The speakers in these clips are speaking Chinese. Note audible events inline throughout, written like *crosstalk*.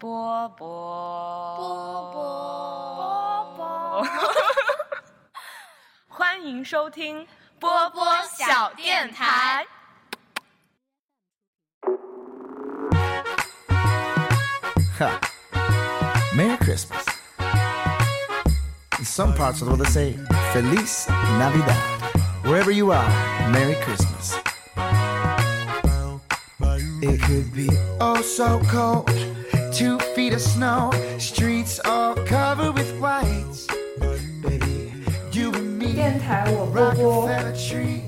波波波波波，欢迎收听波波小电台。 Ha. Merry *laughs* Christmas. In some parts of the world, they say Feliz Navidad. Wherever you are, Merry Christmas. It could be oh so cold, Two feet of snow, streets all covered with white. Baby, you and me, 电台我波波，Rockefeller tree.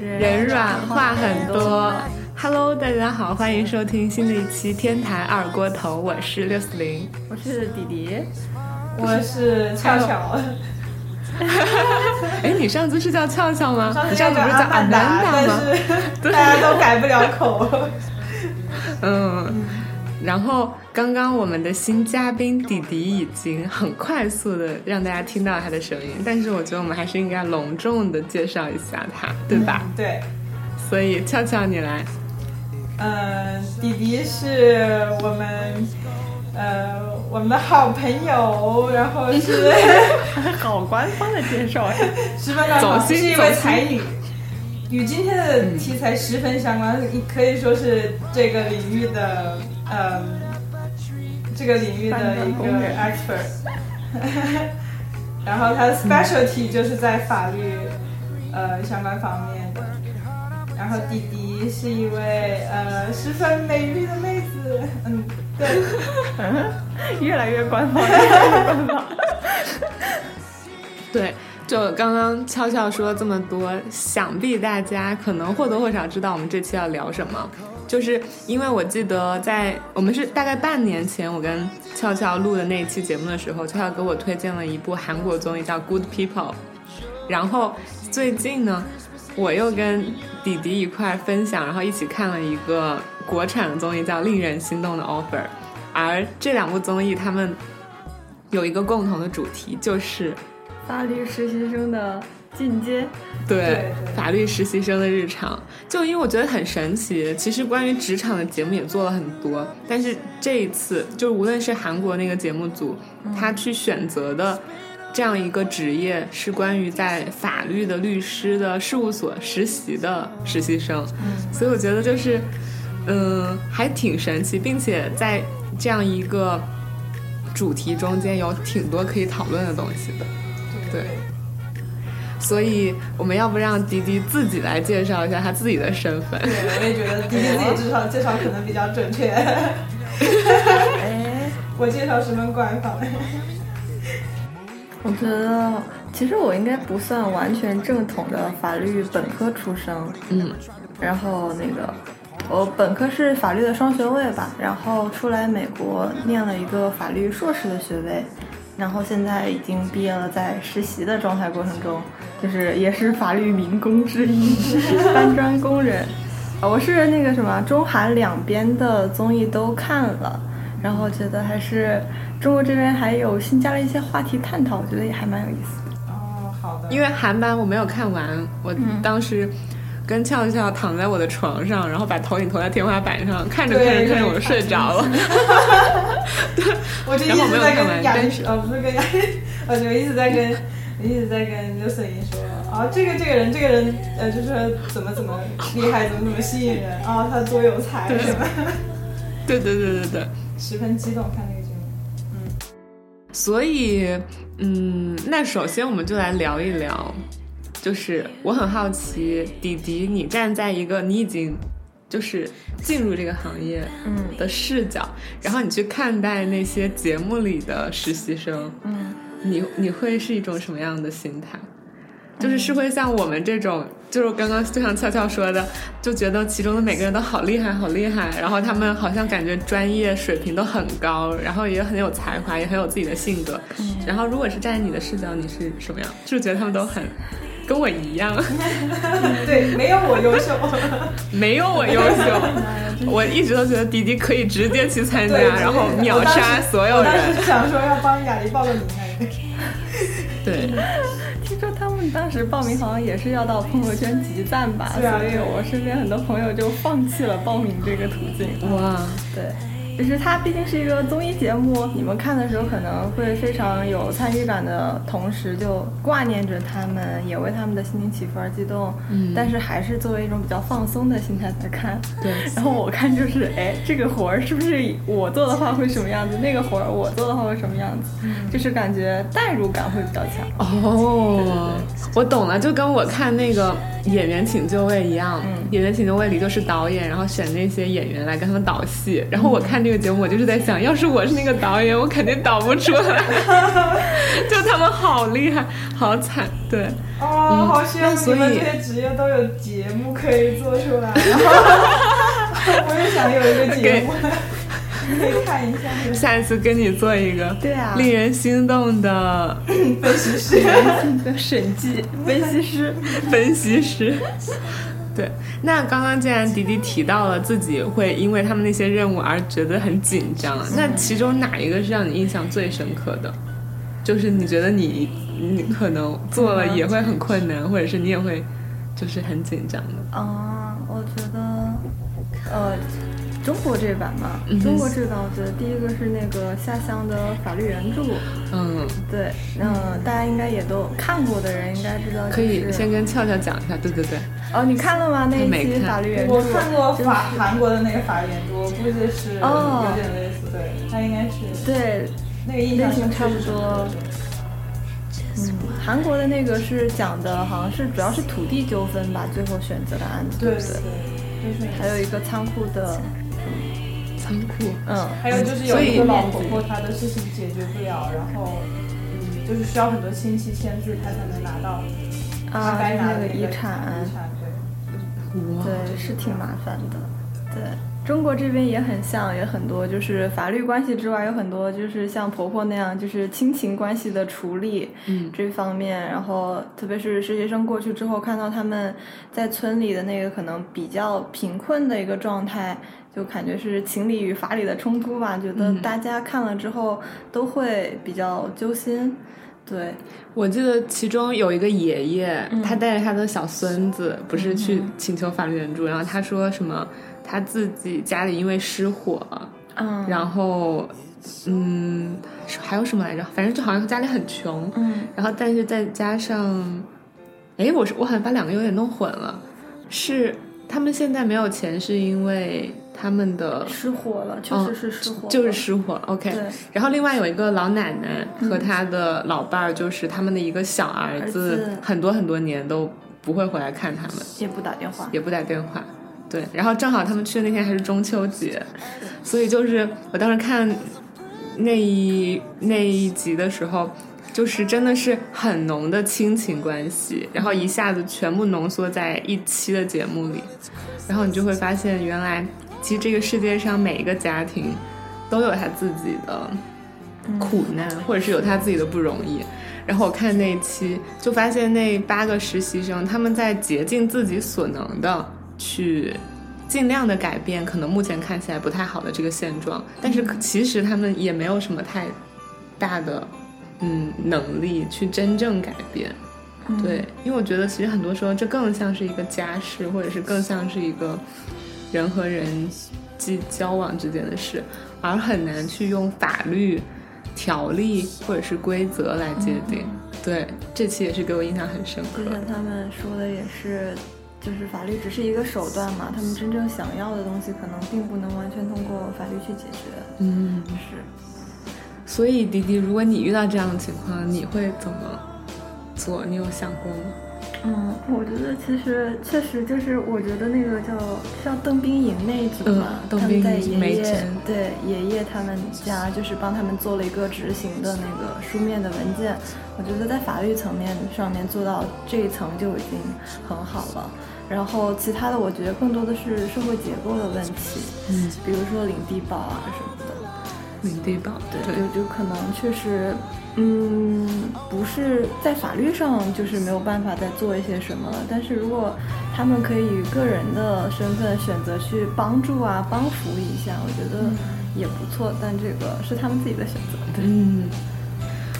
人软话很多。Hello，大家好，欢迎收听新的一期天台二锅头，我是六四零。我是迪迪，我是俏俏，哎，你上次是叫俏俏吗？你上次不是叫阿曼达，但吗？是大家都改不了口。嗯。然后刚刚我们的新嘉宾迪迪已经很快速的让大家听到他的声音，但是我觉得我们还是应该隆重的介绍一下他，对吧？对，所以俏俏你来。嗯，弟弟是我们呃我们的好朋友，然后是 *laughs* 好官方的介绍呀！*laughs* 十分刚好，是一位才女。与今天的题材十分相关，可以说是这个领域的，嗯，这个领域的一个 expert。*laughs* 然后他的 specialty 就是在法律，呃，相关方面的。然后弟弟是一位呃十分美丽的妹子，嗯，对，*laughs* 越来越官方，越来越官方。*laughs* 对，就刚刚悄悄说这么多，想必大家可能或多或少知道我们这期要聊什么。就是因为我记得在我们是大概半年前，我跟俏俏录的那一期节目的时候，俏俏给我推荐了一部韩国综艺叫《Good People》，然后最近呢，我又跟弟弟一块分享，然后一起看了一个国产的综艺叫《令人心动的 offer》，而这两部综艺他们有一个共同的主题，就是法律实习生的进阶，对对对法律实习生的日常。就因为我觉得很神奇，其实关于职场的节目也做了很多，但是这一次，就无论是韩国那个节目组，他去选择的。这样一个职业是关于在法律的律师的事务所实习的实习生，所以我觉得就是，嗯，还挺神奇，并且在这样一个主题中间有挺多可以讨论的东西的。对，所以我们要不让迪迪自己来介绍一下他自己的身份？对，我也觉得迪迪自己介绍介绍可能比较准确。哎，*laughs* 我介绍十分官方。我觉得其实我应该不算完全正统的法律本科出生，嗯，然后那个我本科是法律的双学位吧，然后出来美国念了一个法律硕士的学位，然后现在已经毕业了，在实习的状态过程中，就是也是法律民工之一，*laughs* 搬砖工人。啊我是那个什么中韩两边的综艺都看了，然后觉得还是中国这边还有新加了一些话题探讨，我觉得也还蛮有意思的。哦，好的。因为韩版我没有看完，我当时跟俏俏躺在我的床上，然后把投影投在天花板上，看着看着看着我就睡着了。我就一直在跟雅但是丽哦，不是跟雅丽，我就一直在跟一直在跟刘瑟莹说，啊，这个这个人这个人呃，就是说怎么怎么厉害，怎么怎么吸引人，啊，他多有才对什么，*laughs* 对对对对对，十分激动看那个节目。嗯所以，嗯，那首先我们就来聊一聊，就是我很好奇，迪迪，你站在一个你已经就是进入这个行业嗯的视角，然后你去看待那些节目里的实习生，嗯，你你会是一种什么样的心态？就是是会像我们这种，就是刚刚就像俏俏说的，就觉得其中的每个人都好厉害，好厉害，然后他们好像感觉专业水平都很高，然后也很有才华，也很有自己的性格。然后如果是站在你的视角，你是什么样？就是觉得他们都很跟我一样，*laughs* 对，没有我优秀，*laughs* 没有我优秀？*laughs* 我一直都觉得迪迪可以直接去参加，然后秒杀所有我当人。时想说要帮雅丽报个名来。对，听说他们当时报名好像也是要到朋友圈集赞吧，所以我身边很多朋友就放弃了报名这个途径。哇，对，就是它毕竟是一个综艺节目，你们看的时候可能会非常有参与感的同时，就挂念着他们，也为他们的心情起伏而激动。嗯但是还是作为一种比较放松的心态在看。对然后我看就是，哎，这个活儿是不是我做的话会什么样子？那个活儿我做的话会什么样子？就是感觉代入感会比较强。哦，我懂了，就跟我看那个《演员请就位》一样，嗯演员请就位》里就是导演，然后选那些演员来跟他们导戏。然后我看这个节目，我就是在想，要是我是那个导演，我肯定导不出来。*laughs* 就他们好厉害，好惨，对。哦，好羡慕你们这些职业都有节目可以做出来。然 *laughs* 后我也想有一个节目，*laughs* 你可以看一下下一次跟你做一个对啊令人心动的 *laughs* 分析师。的审计分析师，分析师。对，那刚刚既然迪迪提到了自己会因为他们那些任务而觉得很紧张，那其中哪一个是让你印象最深刻的？就是你觉得你你可能做了也会很困难，或者是你也会就是很紧张的。啊，我觉得，呃，中国这版嘛，嗯。中国这版，我觉得第一个是那个下乡的法律援助，嗯，对，嗯、大家应该也都看过的人应该知道、就是，可以先跟俏俏讲一下。对对对，哦，你看了吗？那一期法律援助，我看过就是。法韩国的那个法律援助，我估计是哦。有点类似，对，它应该是对，那个印象类型差不多。嗯，韩国的那个是讲的好像是主要是土地纠纷吧，最后选择的案子，不对对对，就是。还有一个仓库的，仓库。嗯，还有就是有一个老婆婆，她的事情解决不了，然后嗯，就是需要很多亲戚签字，她才能拿到她啊，该拿那个的遗产，遗产对。哇，对，是挺麻烦的。对，中国这边也很像，也很多就是法律关系之外，有很多就是像婆婆那样，就是亲情关系的处理，嗯这方面。然后特别是实习生过去之后，看到他们在村里的那个可能比较贫困的一个状态。就感觉是情理与法理的冲突吧，觉得嗯大家看了之后都会比较揪心。对，我记得其中有一个爷爷，嗯他带着他的小孙子，不是去请求法律援助，然后他说什么他自己家里因为失火，嗯，然后嗯还有什么来着？反正就好像家里很穷，嗯然后但是再加上，哎，我是我好像把两个有点弄混了，是他们现在没有钱，是因为他们的失火了，确嗯实是失火了，就是失火，OK。对然后另外有一个老奶奶和她的老伴儿，就是他们的一个小儿子，很多很多年都不会回来看他们，也不打电话。也不打电话。对，然后正好他们去的那天还是中秋节，所以就是我当时看那一那一集的时候，就是真的是很浓的亲情关系，然后一下子全部浓缩在一期的节目里，然后你就会发现，原来其实这个世界上每一个家庭都有他自己的苦难，或者是有他自己的不容易。然后我看那一期，就发现那八个实习生他们在竭尽自己所能的去尽量的改变可能目前看起来不太好的这个现状，但是其实他们也没有什么太大的嗯能力去真正改变。对，因为我觉得其实很多时候这更像是一个家事，或者是更像是一个人和人际交往之间的事，而很难去用法律、条例或者是规则来界定。对，这期也是给我印象很深刻就。像他们说的也是，就是法律只是一个手段嘛，他们真正想要的东西可能并不能完全通过法律去解决。嗯，是，所以迪迪，如果你遇到这样的情况，你会怎么做？你有想过吗？嗯，我觉得其实确实就是，我觉得那个叫像邓冰莹那一组嘛，他们在爷爷对爷爷他们家就是帮他们做了一个执行的那个书面的文件，我觉得在法律层面上面做到这一层就已经很好了。然后其他的，我觉得更多的是社会结构的问题，嗯，比如说领低保啊什么的。领地保，对，就就可能确实，嗯，不是在法律上就是没有办法再做一些什么了。但是如果他们可以以个人的身份选择去帮助啊、帮扶一下，我觉得也不错。但这个是他们自己的选择。对，嗯，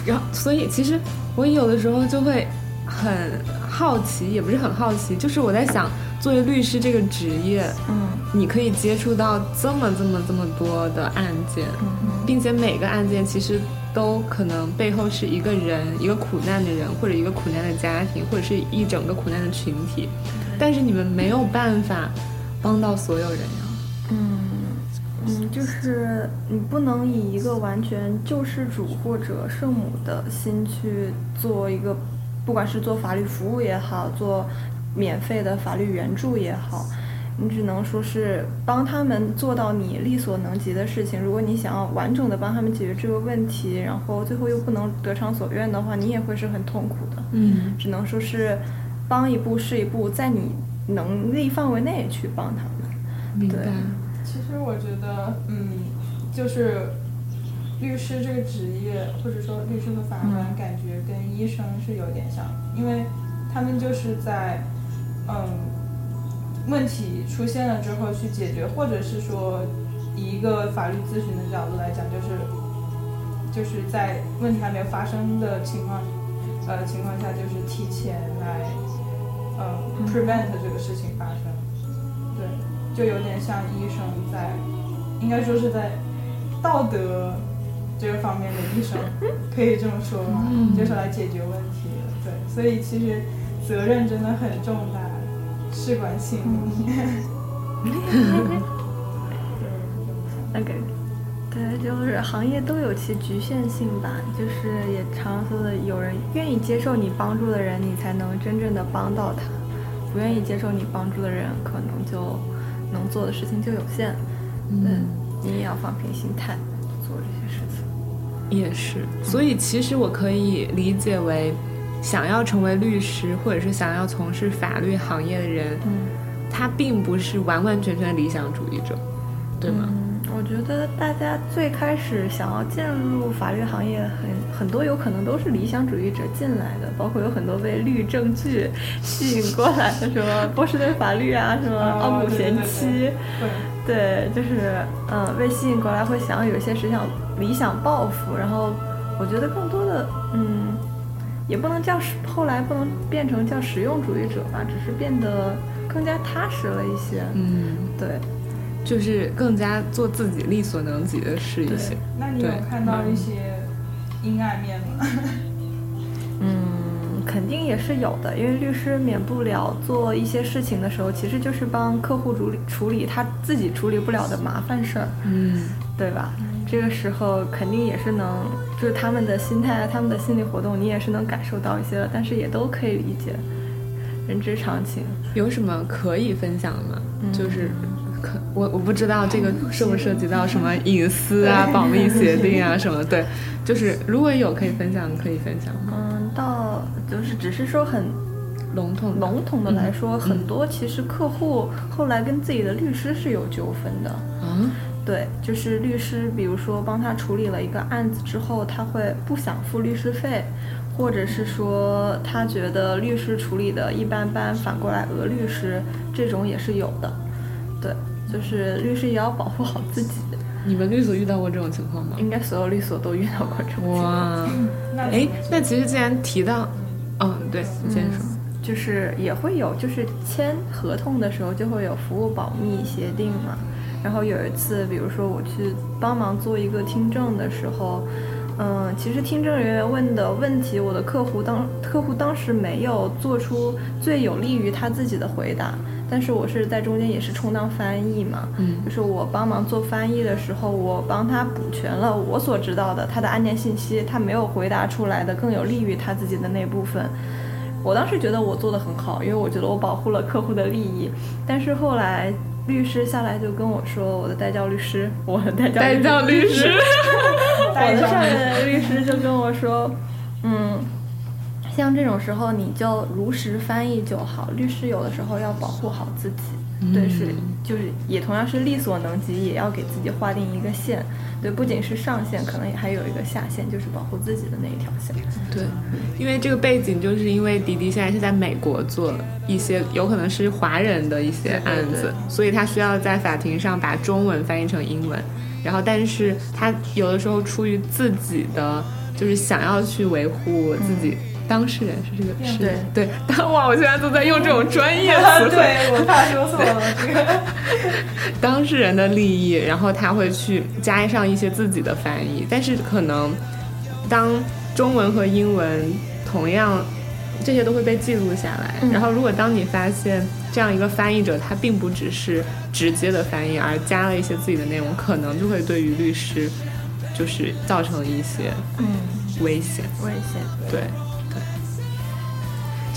然后所以其实我有的时候就会很好奇，也不是很好奇，就是我在想，作为律师这个职业，嗯你可以接触到这么这么这么多的案件，嗯并且每个案件其实都可能背后是一个人，一个苦难的人，或者一个苦难的家庭，或者是一整个苦难的群体。但是你们没有办法帮到所有人呀。嗯嗯，就是你不能以一个完全救世主或者圣母的心去做一个，不管是做法律服务也好，做免费的法律援助也好，你只能说是帮他们做到你力所能及的事情。如果你想要完整的帮他们解决这个问题，然后最后又不能得偿所愿的话，你也会是很痛苦的。嗯只能说是帮一步是一步，在你能力范围内去帮他们。明白对。其实我觉得，嗯，就是律师这个职业，或者说律师和法官，感觉跟医生是有点像，因为他们就是在，嗯，问题出现了之后去解决，或者是说以一个法律咨询的角度来讲，就是就是在问题还没有发生的情况，呃情况下，就是提前来，嗯，prevent 这个事情发生。对，就有点像医生在，应该说是在道德这个方面的医生，*laughs* 可以这么说吗？就是来解决问题的。对，所以其实责任真的很重大，事关性命。那个，*laughs* *laughs* 对，就是行业都有其局限性吧。就是也常说的，有人愿意接受你帮助的人，你才能真正的帮到他；不愿意接受你帮助的人，可能就能做的事情就有限。对，你也要放平心态。也是，所以其实我可以理解为，想要成为律师或者是想要从事法律行业的人，嗯。他并不是完完全全理想主义者，对吗？嗯，我觉得大家最开始想要进入法律行业很，很多有可能都是理想主义者进来的，包括有很多被律政剧吸引过来的，什么波士顿法律啊，什么哦奥姆贤妻，对，对，就是嗯，被吸引过来会想要有一些实想理想抱负，然后我觉得更多的嗯，也不能叫实，后来不能变成叫实用主义者吧，只是变得更加踏实了一些。嗯，对，就是更加做自己力所能及的事一些。那你有看到一些阴暗面吗？嗯，肯定也是有的，因为律师免不了做一些事情的时候，其实就是帮客户处理处理他自己处理不了的麻烦事儿，嗯，对吧？这个时候肯定也是能，就是他们的心态啊，他们的心理活动，你也是能感受到一些的，但是也都可以理解，人之常情。有什么可以分享的吗？嗯就是可我我不知道这个涉不涉及到什么隐私啊、保密 *laughs* 协定啊什么。对，就是如果有可以分享，可以分享吗？嗯，到就是只是说很笼统笼统的来说，很多其实客户后来跟自己的律师是有纠纷的。啊，对，就是律师，比如说帮他处理了一个案子之后，他会不想付律师费，或者是说他觉得律师处理的一般般，反过来讹律师，这种也是有的。对，就是律师也要保护好自己。你们律所遇到过这种情况吗？应该所有律所都遇到过这种情况。哇，哎，那其实既然提到，嗯，对，你先说。就是也会有，就是签合同的时候就会有服务保密协定嘛。然后有一次，比如说我去帮忙做一个听证的时候，嗯，其实听证人员问的问题，我的客户当客户当时没有做出最有利于他自己的回答，但是我是在中间也是充当翻译嘛，嗯就是我帮忙做翻译的时候，我帮他补全了我所知道的他的案件信息，他没有回答出来的更有利于他自己的那部分。我当时觉得我做的很好，因为我觉得我保护了客户的利益。但是后来律师下来就跟我说，我的代教律师，*laughs* 我的代教代教律师，*laughs* 我的上任的律师就跟我说，嗯，像这种时候你就如实翻译就好。律师有的时候要保护好自己，对，是就是也同样是力所能及，也要给自己划定一个线。对，不仅是上限，可能也还有一个下限，就是保护自己的那一条线。对，因为这个背景，就是因为迪迪现在是在美国做一些有可能是华人的一些案子，对对所以他需要在法庭上把中文翻译成英文，然后但是他有的时候出于自己的就是想要去维护自己当事人是这个是对对，*laughs* 当哇，我现在都在用这种专业 *laughs* 词汇。对我怕说错了这个。*laughs* 当事人的利益，然后他会去加上一些自己的翻译，但是可能当中文和英文同样这些都会被记录下来，嗯然后如果当你发现这样一个翻译者他并不只是直接的翻译，而加了一些自己的内容，可能就会对于律师就是造成一些嗯，危险。危险。对对，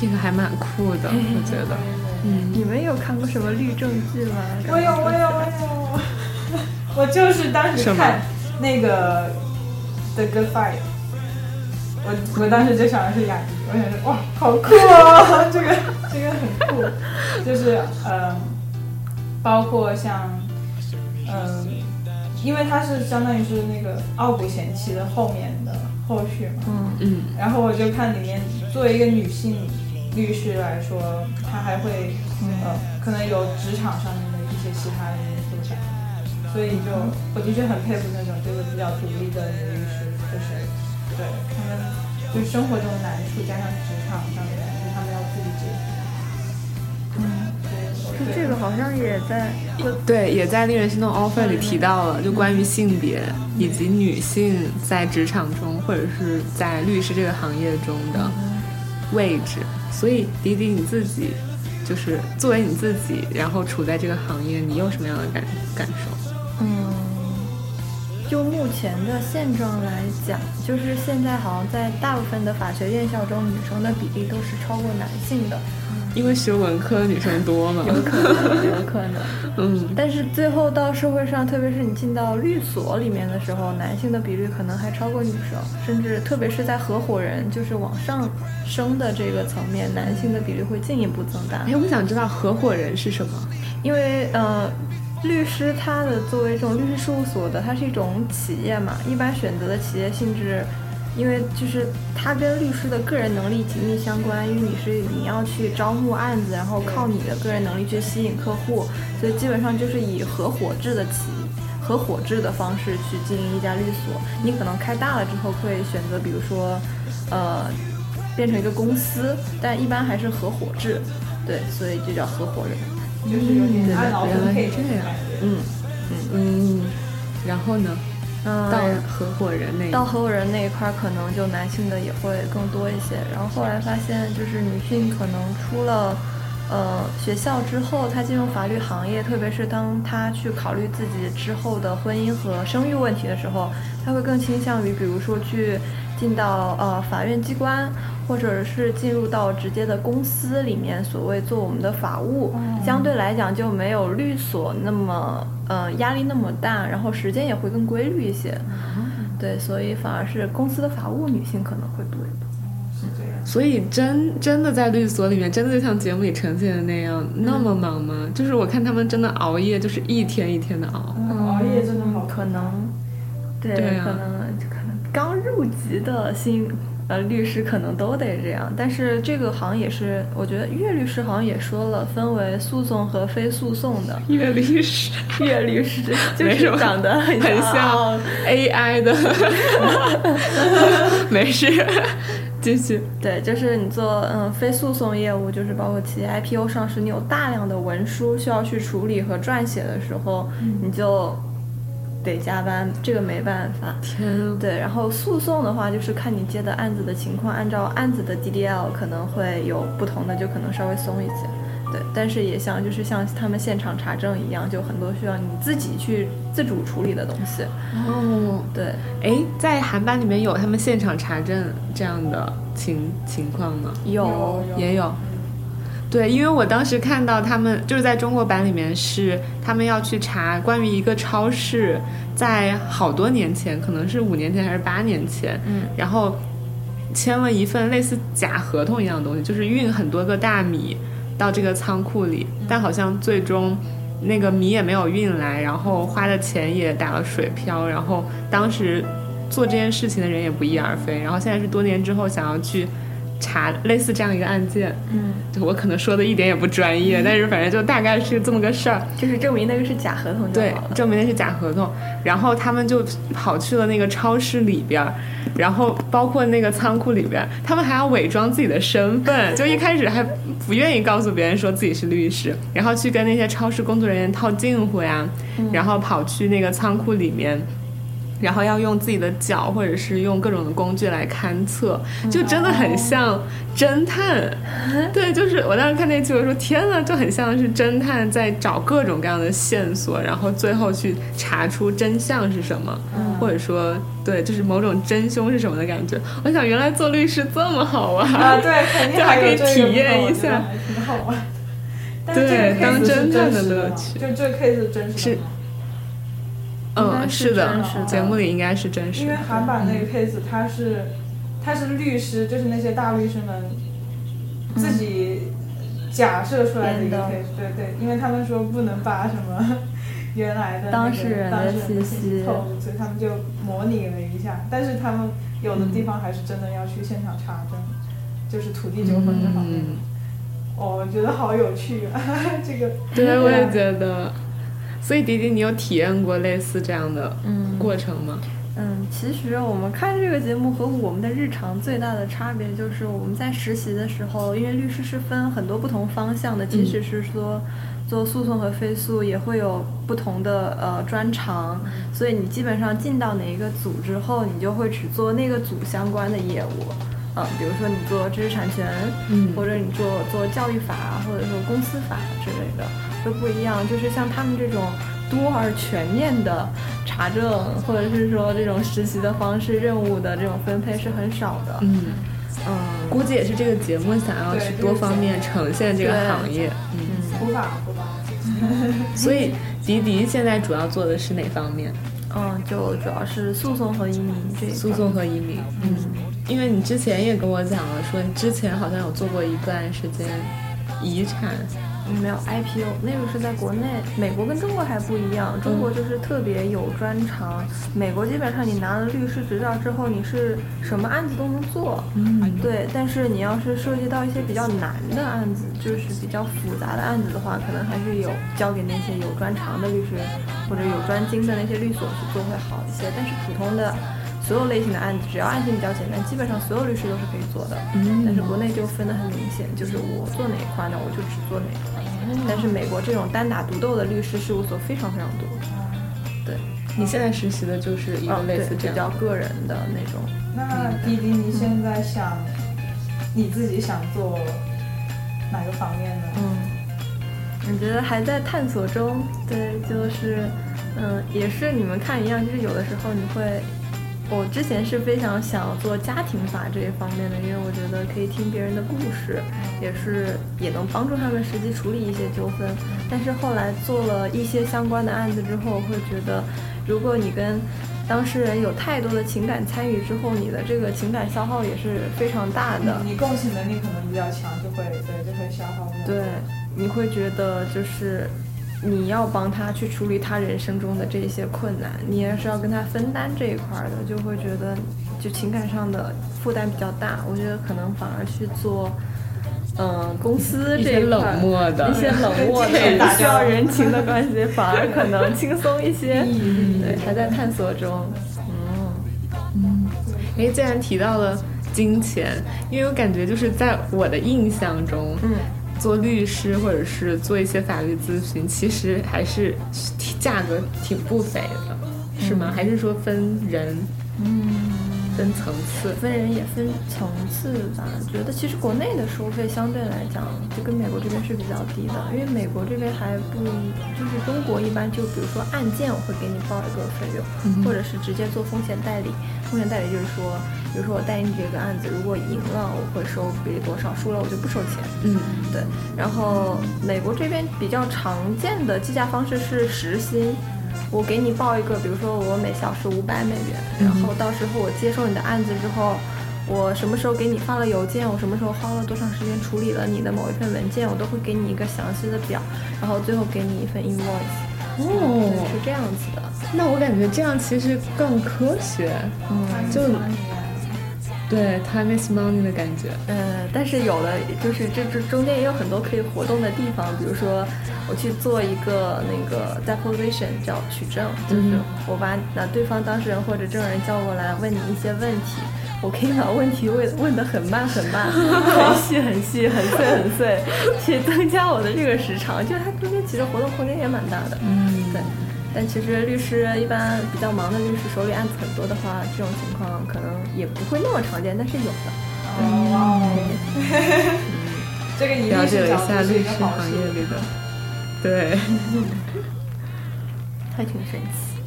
这个还蛮酷的，我觉得。嗯，你们有看过什么律政剧吗？我有，我有，我有。*laughs* 我就是当时看那个《The Good Fight》，我我当时就想的是雅迪，我想说哇，好酷哦，这个 *laughs* 这个很酷，就是呃，包括像嗯，因为它是相当于是那个《傲骨贤妻》的后面的后续嘛，嗯嗯然后我就看里面，作为一个女性律师来说，他还会呃，可能有职场上面的一些其他的因素在，所以就我的确很佩服那种就是比较独立的女律师，就是对他们就是生活中的难处加上职场上的难处，他们要自己解决。嗯，对，就这个好像也在对，也在《令人心动 offer》里提到了，就关于性别以及女性在职场中或者是在律师这个行业中的位置。所以，迪迪你自己就是作为你自己，然后处在这个行业，你有什么样的感感受？嗯，就目前的现状来讲，就是现在好像在大部分的法学院校中，女生的比例都是超过男性的，因为学文科的女生多嘛。有可能，有可能。*laughs* 嗯，但是最后到社会上，特别是你进到律所里面的时候，男性的比率可能还超过女生，甚至特别是在合伙人就是往上升的这个层面，男性的比率会进一步增大哎，。我想知道合伙人是什么？因为呃，律师他的作为这种律师事务所的，它是一种企业嘛，一般选择的企业性质，因为就是它跟律师的个人能力紧密相关，因为你是你要去招募案子，然后靠你的个人能力去吸引客户，所以基本上就是以合伙制的企合伙制的方式去经营一家律所。你可能开大了之后会选择，比如说，呃。变成一个公司，但一般还是合伙制，对，所以就叫合伙人。就是有点按劳原来分配这样嗯。嗯嗯，然后呢？到合伙人那一到合伙人那一块，可能就男性的也会更多一些。然后后来发现，就是女性可能出了呃学校之后，她进入法律行业，特别是当她去考虑自己之后的婚姻和生育问题的时候，她会更倾向于，比如说去进到呃法院机关，或者是进入到直接的公司里面，所谓做我们的法务，相对来讲就没有律所那么呃压力那么大，然后时间也会更规律一些。对，所以反而是公司的法务女性可能会多一点。所以真真的在律所里面，真的就像节目里呈现的那样那么忙吗？就是我看他们真的熬夜，就是一天一天的熬。嗯熬夜真的好可能，对，对啊可能可能刚入籍的新呃律师可能都得这样，但是这个好像也是，我觉得岳律师好像也说了，分为诉讼和非诉讼的。*laughs* 岳律师岳律师 *laughs* 就没什么是长得很很像 AI 的，*laughs* 没事，继续。对，就是你做嗯非诉讼业务，就是包括企业 IPO 上市，你有大量的文书需要去处理和撰写的时候，你就得加班，这个没办法。天啊，对，然后诉讼的话，就是看你接的案子的情况，按照案子的 DDL 可能会有不同的，就可能稍微松一些。对，但是也像就是像他们现场查证一样，就很多需要你自己去自主处理的东西。哦，对，哎，在韩版里面有他们现场查证这样的情情况吗？有也有。对，因为我当时看到他们就是在中国版里面是他们要去查关于一个超市，在好多年前，可能是五年前还是八年前，嗯，然后签了一份类似假合同一样的东西，就是运很多个大米到这个仓库里，但好像最终那个米也没有运来，然后花的钱也打了水漂，然后当时做这件事情的人也不翼而飞，然后现在是多年之后想要去查类似这样一个案件，嗯，就我可能说的一点也不专业，但是反正就大概是这么个事儿。就是证明那个是假合同对，。证明那是假合同。然后他们就跑去了那个超市里边儿，然后包括那个仓库里边儿，他们还要伪装自己的身份，就一开始还不愿意告诉别人说自己是律师，然后去跟那些超市工作人员套近乎呀，然后跑去那个仓库里面。然后要用自己的脚，或者是用各种的工具来勘测，就真的很像侦探。*laughs* 对，就是我当时看那期，我说天呐，就很像是侦探在找各种各样的线索，然后最后去查出真相是什么，或者说对，就是某种真凶是什么的感觉。我想原来做律师这么好玩啊，对，肯定还可以体验一下，挺好玩。对当侦探的乐趣就这个 case 是真实嗯，是是的节目里应该是真实的因为。韩版那个 case 他是他是律师，就是那些大律师们自己假设出来的一个 case，对对，因为他们说不能把什么 *laughs* 原来的当事人的信息透露，所以他们就模拟了一下，但是他们有的地方还是真的要去现场查证，就是土地纠纷这方面。嗯哦，我觉得好有趣啊！*laughs* 这个对，我也觉得。所以迪迪，你有体验过类似这样的嗯。过程吗？嗯，其实我们看这个节目和我们的日常最大的差别就是我们在实习的时候，因为律师是分很多不同方向的，即使是说做诉讼和非诉，也会有不同的呃专长，所以你基本上进到哪一个组之后，你就会只做那个组相关的业务。嗯，比如说你做知识产权，嗯。或者你做做教育法，或者说公司法之类的，会不一样。就是像他们这种多而全面的查证，或者是说这种实习的方式、任务的这种分配是很少的。嗯，嗯估计也是这个节目想要去多方面呈现这个行业。嗯，普法普法，所以迪迪现在主要做的是哪方面？嗯，就主要是诉讼和移民这。诉讼和移民。嗯，因为你之前也跟我讲了，说你之前好像有做过一段时间遗产。嗯没有 IPO，那个是在国内，美国跟中国还不一样，中国就是特别有专长，美国基本上你拿了律师执照之后，你是什么案子都能做，嗯，对，但是你要是涉及到一些比较难的案子，就是比较复杂的案子的话，可能还是有交给那些有专长的律师或者有专精的那些律所去做会好一些。但是普通的所有类型的案子，只要案件比较简单，基本上所有律师都是可以做的。嗯但是国内就分得很明显，就是我做哪一块呢，我就只做哪一块。但是美国这种单打独斗的律师事务所非常非常多，对，你现在实习的就是一个类似这样比较个人的那种。那迪迪，你现在想你自己想做哪个方面呢？嗯，我觉得还在探索中。对，就是，嗯，也是你们看一样，就是有的时候你会，我之前是非常想做家庭法这一方面的，因为我觉得可以听别人的故事，也是也能帮助他们实际处理一些纠纷。但是后来做了一些相关的案子之后，我会觉得，如果你跟当事人有太多的情感参与之后，你的这个情感消耗也是非常大的。你共情能力可能比较强，就会对就会消耗对，你会觉得就是你要帮他去处理他人生中的这些困难，你也是要跟他分担这一块儿的，就会觉得就情感上的负担比较大。我觉得可能反而去做。嗯，公司一些这一块儿冷漠的一些冷 *laughs* 漠的、不需要人情的关系，反而可能轻松一些。对，还在探索中。嗯，哎，既然提到了金钱，因为我感觉就是在我的印象中，嗯，做律师或者是做一些法律咨询，其实还是价格挺不菲的，是吗？还是说分人，嗯，分层次？分人也分层次吧，觉得其实国内的收费相对来讲就跟美国这边是比较低的，因为美国这边还不一，就是中国一般就比如说案件我会给你报一个费用，或者是直接做风险代理。风险代理就是说，比如说我代理你这个案子，如果赢了我会收比例多少，输了我就不收钱。嗯，对，然后美国这边比较常见的计价方式是时薪，我给你报一个，比如说我每小时五百美元，然后到时候我接受你的案子之后，我什么时候给你发了邮件，我什么时候花了多长时间处理了你的某一份文件，我都会给你一个详细的表，然后最后给你一份 invoice。哦，是这样子的。那我感觉这样其实更科学。嗯，就对，time is money 的感觉。嗯，但是有的就是这这中间也有很多可以活动的地方，比如说我去做一个那个 deposition 叫取证，就是我把那对方当事人或者证人叫过来问你一些问题，我可以把问题问问得很慢很慢，很细很细，很碎很碎，去增加我的这个时长，就是它中间其实活动空间也蛮大的。嗯，对。但其实律师一般比较忙的律师手里案子很多的话，这种情况可能也不会那么常见，但是有的。哦，这个以了解了一下律师。行业里的，*laughs* 对。还挺神奇。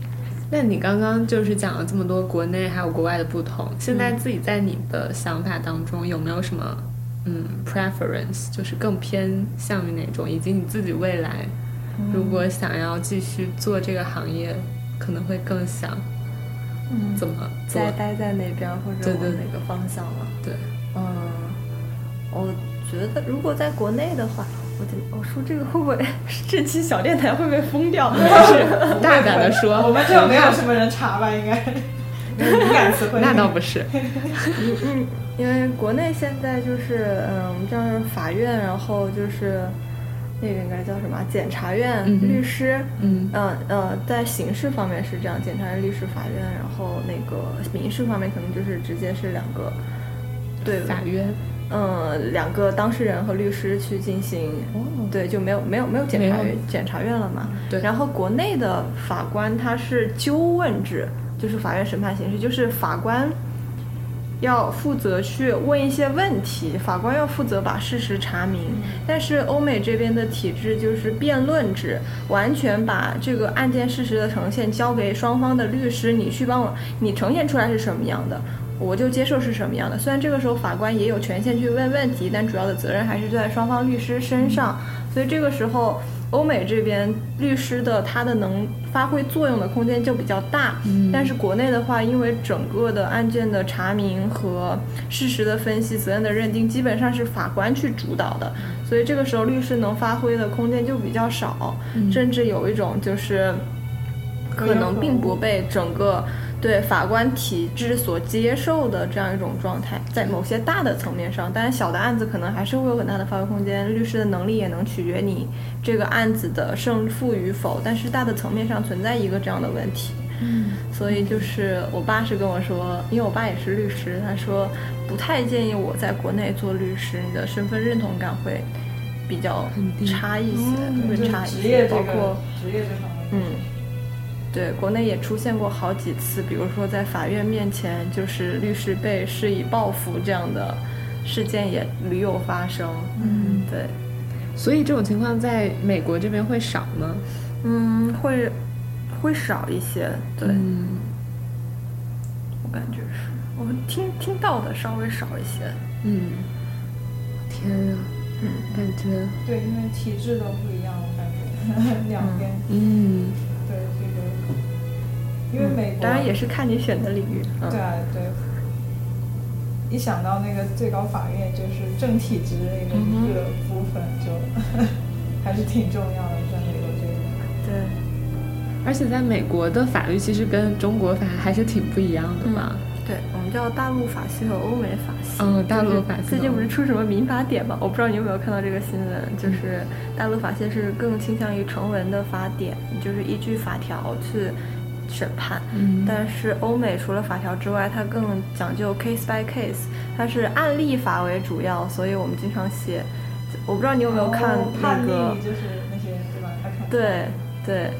那你刚刚就是讲了这么多国内还有国外的不同，现在自己在你的想法当中有没有什么嗯 preference，就是更偏向于哪种，以及你自己未来如果想要继续做这个行业，可能会更想嗯怎么做？再待在那边或者对对往哪个方向了？对，嗯，我觉得如果在国内的话，我觉得我说这个会不会 *laughs* 这期小电台会被封掉？*laughs* 是大胆的说，我们这没有什么人查吧？应该敏感词汇。*laughs* 那倒不是，嗯，因为国内现在就是嗯，我们这样法院，然后就是那个应该叫什么？检察院、嗯律师。嗯嗯呃，在刑事方面是这样，检察院、律师、法院，然后那个民事方面可能就是直接是两个，对，法院嗯，两个当事人和律师去进行，对，就没有没有没有检察院检察院了嘛。对然后国内的法官他是纠问制，就是法院审判形式，就是法官要负责去问一些问题，法官要负责把事实查明。但是欧美这边的体制就是辩论制，完全把这个案件事实的呈现交给双方的律师，你去帮我，你呈现出来是什么样的，我就接受是什么样的。虽然这个时候法官也有权限去问问题，但主要的责任还是在双方律师身上。所以这个时候，欧美这边律师的他的能发挥作用的空间就比较大。嗯。但是国内的话，因为整个的案件的查明和事实的分析、责任的认定，基本上是法官去主导的，所以这个时候律师能发挥的空间就比较少，甚至有一种就是可能并不被整个对法官体制所接受的这样一种状态，在某些大的层面上，当然小的案子可能还是会有很大的发挥空间，律师的能力也能取决你这个案子的胜负与否，但是大的层面上存在一个这样的问题。嗯所以就是我爸是跟我说，因为我爸也是律师，他说不太建议我在国内做律师，你的身份认同感会比较差一些，会差一些，包括职业这方面。嗯，对，国内也出现过好几次，比如说在法院面前，就是律师被施以报复这样的事件也屡有发生。嗯，对，所以这种情况在美国这边会少吗？嗯，会会少一些，对、嗯我感觉是，我们听听到的稍微少一些。嗯，天啊，嗯，感觉对，因为体制都不一样，我感觉 *laughs* 两边。嗯对这个，因为美国当然也是看你选的领域。嗯、对啊对。一想到那个最高法院就是政体制那个部分，就 *laughs* 还是挺重要的，在美国这边。对，而且在美国的法律其实跟中国法还是挺不一样的嘛？对，我们叫大陆法系和欧美法系。嗯大陆法系最近不是出什么民法典嘛？我不知道你有没有看到这个新闻，就是大陆法系是更倾向于成文的法典，就是依据法条去审判。嗯但是欧美除了法条之外，它更讲究 case by case，它是案例法为主要，所以我们经常写。我不知道你有没有看哦那个判例，就是那些对吧？对对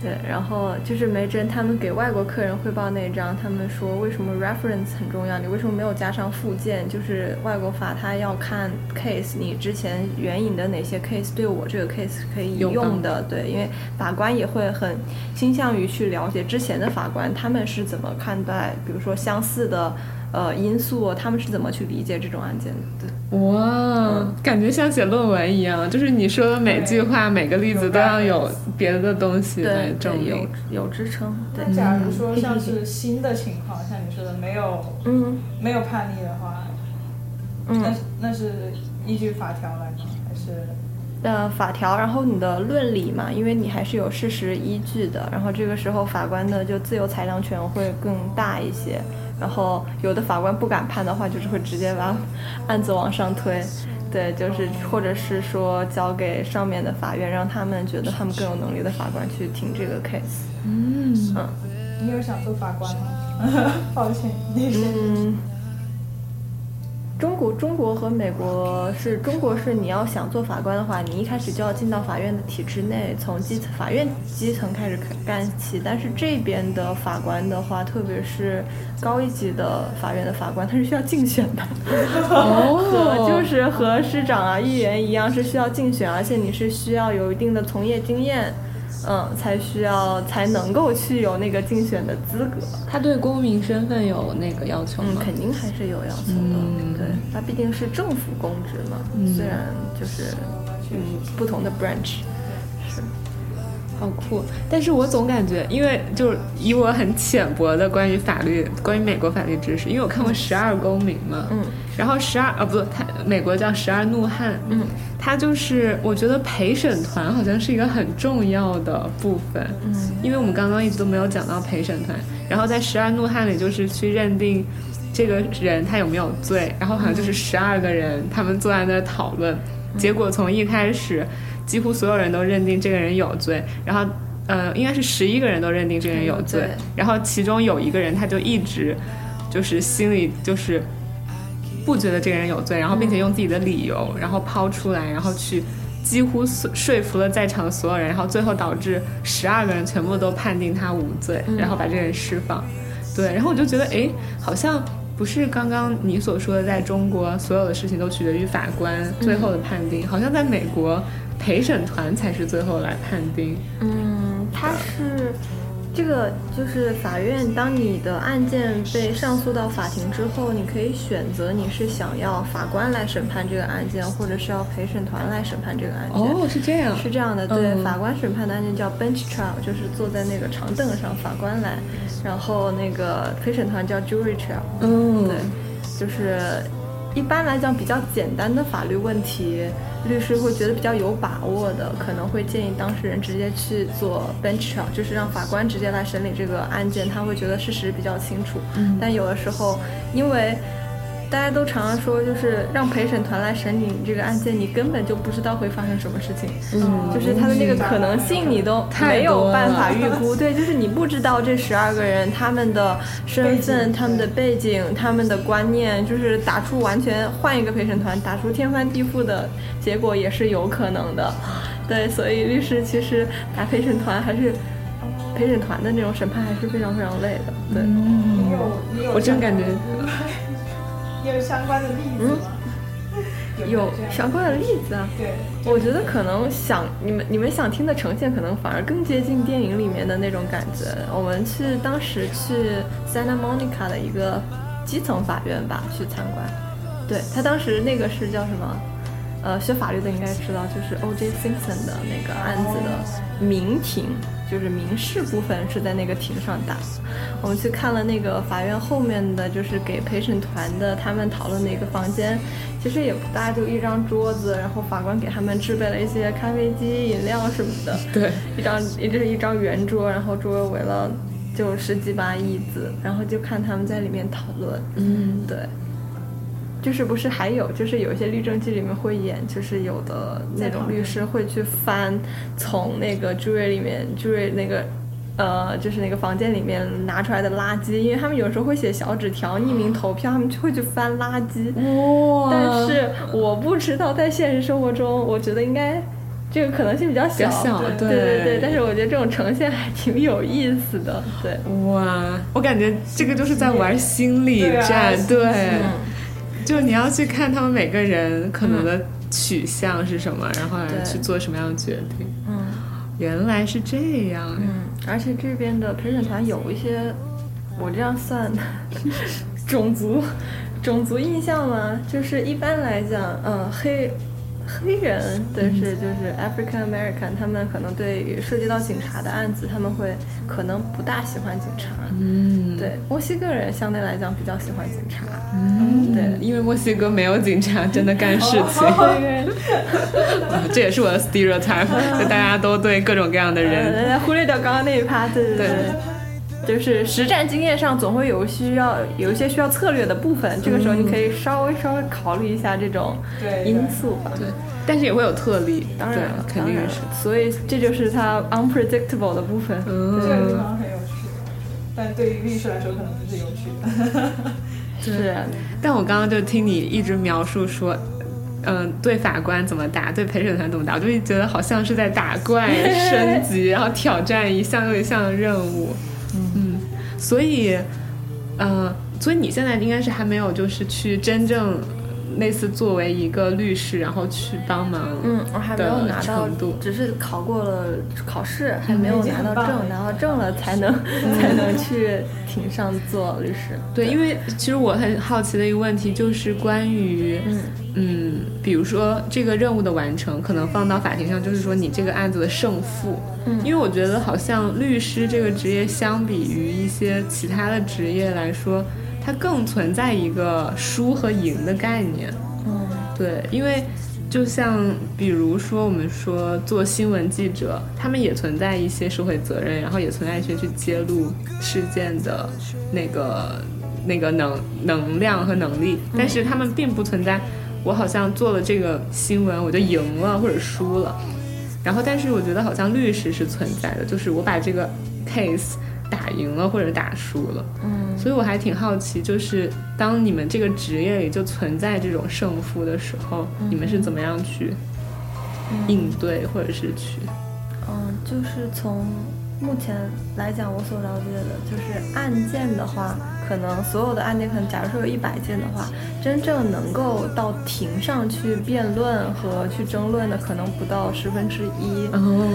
对，然后就是梅珍他们给外国客人汇报那一章，他们说为什么 reference 很重要，你为什么没有加上附件？就是外国法他要看 case，你之前援引的哪些 case 对我这个 case 可以有用的，对，因为法官也会很倾向于去了解之前的法官他们是怎么看待，比如说相似的呃因素，他们是怎么去理解这种案件的。哇，感觉像写论文一样，就是你说的每句话、每个例子都要有别的东西来证明有。有支撑，对那，假如说像是新的情况，像你说的没有嗯没有判例的话，那嗯是。那是依据法条来吗？还是呃，法条，然后你的论理嘛，因为你还是有事实依据的，然后这个时候法官的就自由裁量权会更大一些，然后有的法官不敢判的话，就是会直接把案子往上推。对，就是或者是说交给上面的法院，让他们觉得他们更有能力的法官去听这个 case。嗯嗯你有想做法官吗？*laughs* 抱歉，你是嗯，中国中国和美国是中国是你要想做法官的话，你一开始就要进到法院的体制内，从基层法院基层开始干起。但是这边的法官的话，特别是高一级的法院的法官，他是需要竞选的。*laughs* 和就是和市长啊、议员一样是需要竞选，而且你是需要有一定的从业经验，嗯，才需要才能够去有那个竞选的资格。他对公民身份有那个要求嗯，吗？肯定还是有要求的。嗯对，他毕竟是政府公职嘛，嗯虽然就是嗯不同的 branch。是，好酷！但是我总感觉，因为就是以我很浅薄的关于法律、关于美国法律知识，因为我看过《十二公民》嘛，嗯，然后十二啊不，它美国叫《十二怒汉》，嗯，它就是我觉得陪审团好像是一个很重要的部分，嗯，因为我们刚刚一直都没有讲到陪审团，然后在《十二怒汉》里就是去认定这个人他有没有罪，然后好像就是十二个人他们坐在那儿讨论，结果从一开始几乎所有人都认定这个人有罪，然后呃应该是十一个人都认定这个人有罪对，然后其中有一个人他就一直就是心里就是不觉得这个人有罪，然后并且用自己的理由然后抛出来，然后去。几乎说说服了在场的所有人，然后最后导致十二个人全部都判定他无罪，然后把这个人释放。对，然后我就觉得，哎，好像不是刚刚你所说的，在中国所有的事情都取决于法官最后的判定，好像在美国陪审团才是最后来判定。嗯，它是这个就是法院，当你的案件被上诉到法庭之后，你可以选择你是想要法官来审判这个案件，或者是要陪审团来审判这个案件。哦，是这样。是这样的，对，嗯法官审判的案件叫 bench trial，就是坐在那个长凳上，法官来，然后那个陪审团叫 jury trial，嗯，对，就是一般来讲比较简单的法律问题，律师会觉得比较有把握的，可能会建议当事人直接去做 bench trial，就是让法官直接来审理这个案件，他会觉得事实比较清楚。嗯但有的时候，因为大家都常常说，就是让陪审团来审理你这个案件，你根本就不知道会发生什么事情，嗯就是他的那个可能性你都没有办法预估。对，就是你不知道这十二个人他们的身份、他们的背景、他们的观念，就是打出完全换一个陪审团，打出天翻地覆的结果也是有可能的。*laughs* 对，所以律师其实打陪审团还是陪审团的那种审判还是非常非常累的。对。你有你有我真感觉你有相关的例子吗？没有相关的例子啊。对，我觉得可能想你们你们想听的呈现，可能反而更接近电影里面的那种感觉。我们去当时去 Santa Monica 的一个基层法院吧去参观，对他当时那个是叫什么？呃，学法律的应该知道，就是 O.J. Simpson 的那个案子的民庭，就是民事部分是在那个庭上打。我们去看了那个法院后面的，就是给陪审团的他们讨论的一个房间，其实也不大，就一张桌子，然后法官给他们制备了一些咖啡机、饮料什么的，对，一张也就是一张圆桌，然后周围围了就十几把椅子，然后就看他们在里面讨论，嗯，对。就是不是还有，就是有一些律政剧里面会演，就是有的那种律师会去翻从那个 jury 里面 jury 那个呃，就是那个房间里面拿出来的垃圾，因为他们有时候会写小纸条匿名投票，他们就会去翻垃圾。哇但是我不知道在现实生活中，我觉得应该这个可能性比较小。比较小对对对对，但是我觉得这种呈现还挺有意思的。对，哇，我感觉这个就是在玩心理战，对，就你要去看他们每个人可能的取向是什么，然后去做什么样的决定。嗯原来是这样，嗯，而且这边的陪审团有一些，我这样算 *laughs* 种族种族印象吗？就是一般来讲，嗯，黑黑人，但是就是 African American，他们可能对于涉及到警察的案子，他们会可能不大喜欢警察。嗯，对，墨西哥人相对来讲比较喜欢警察。嗯，对。因为墨西哥没有警察真的干事情，*laughs* 啊 *laughs* 这也是我的 stereotype，*laughs* 就大家都对各种各样的人，呃，忽略掉刚刚那一趴，对对。对。就是实战经验上总会有需要有一些需要策略的部分，这个时候你可以稍微稍微考虑一下这种对因素吧。对，但是也会有特例，当然了，肯定是。所以这就是它 unpredictable 的部分。这个地嗯，方很有趣，但对于律师来说可能不是有趣的。*laughs* 是，但我刚刚就听你一直描述说。嗯，对法官怎么打，对陪审团怎么打，我就觉得好像是在打怪 *laughs* 升级，然后挑战一项又一项的任务。所以，嗯，所以你现在应该是还没有就是去真正类似作为一个律师，然后去帮忙。嗯，我还没有拿到，只是考过了考试，还没有拿到证，拿到证了才能才能去庭上做律师。对，因为其实我很好奇的一个问题就是关于，嗯嗯，比如说这个任务的完成，可能放到法庭上，就是说你这个案子的胜负。嗯因为我觉得好像律师这个职业，相比于一些其他的职业来说，它更存在一个输和赢的概念。嗯对，因为就像比如说我们说做新闻记者，他们也存在一些社会责任，然后也存在一些去揭露事件的那个那个能能量和能力，但是他们并不存在我好像做了这个新闻我就赢了或者输了。然后，但是我觉得好像律师是存在的，就是我把这个 case 打赢了或者打输了。嗯所以我还挺好奇，就是当你们这个职业里就存在这种胜负的时候，你们是怎么样去应对，或者是去嗯，就是从目前来讲，我所了解的，就是案件的话，可能所有的案件，可能假如说有一百件的话，真正能够到庭上去辩论和去争论的，可能不到十分之一。哦，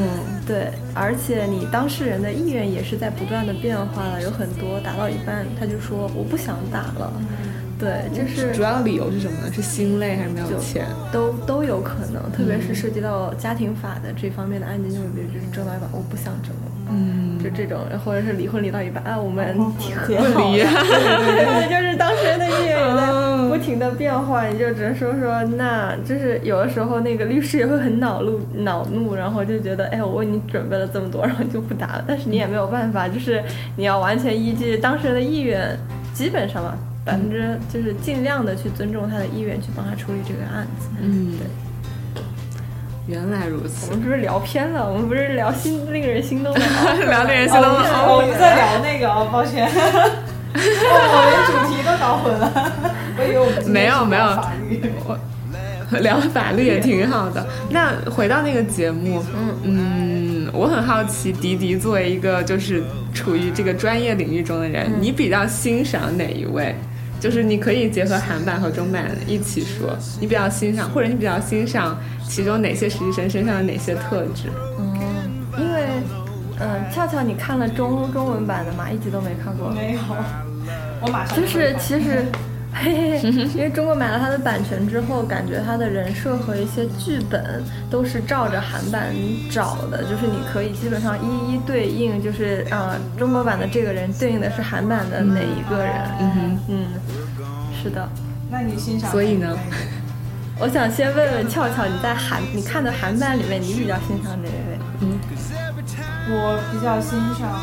对，而且你当事人的意愿也是在不断的变化了，有很多打到一半他就说我不想打了，对，就是主要理由是什么呢？是心累还是没有钱？都都有可能，特别是涉及到家庭法的这方面的案件，就会比如就是争到一半我不想争了，嗯，就这种，或者是离婚离到一半啊，我们和和好对对对，就是当事人的意愿也在嗯不停的变化，你就只能说说，那就是有的时候那个律师也会很恼怒恼怒，然后就觉得，哎，我为你准备了这么多，然后就不打了，但是你也没有办法，就是你要完全依据当事人的意愿，基本上吧。百分之就是尽量的去尊重他的意愿，去帮他处理这个案子。嗯，原来如此我。们是不是聊偏了？我们不是聊心令人心动的 *laughs* 聊令人心动的哦，我们在聊那个啊，抱歉，*laughs* 哦我连主题都搞混了，*laughs* 我以为我们今天没有没有是聊法律。聊法律也挺好的。那回到那个节目，嗯我很好奇，迪迪作为一个就是处于这个专业领域中的人，你比较欣赏哪一位？就是你可以结合韩版和中版一起说，你比较欣赏，或者你比较欣赏其中哪些实习生身上的哪些特质？嗯，因为，嗯、俏俏你看了中中文版的吗？一集都没看过。没有，我马上就是其实，*laughs* 因为中国买了它的版权之后，感觉它的人设和一些剧本都是照着韩版找的，就是你可以基本上一一对应，就是呃中国版的这个人对应的是韩版的哪一个人。嗯哼，嗯，是的。那你欣赏？所以呢？我想先问问俏俏，你在韩你看的韩版里面，你比较欣赏哪一位？嗯我比较欣赏，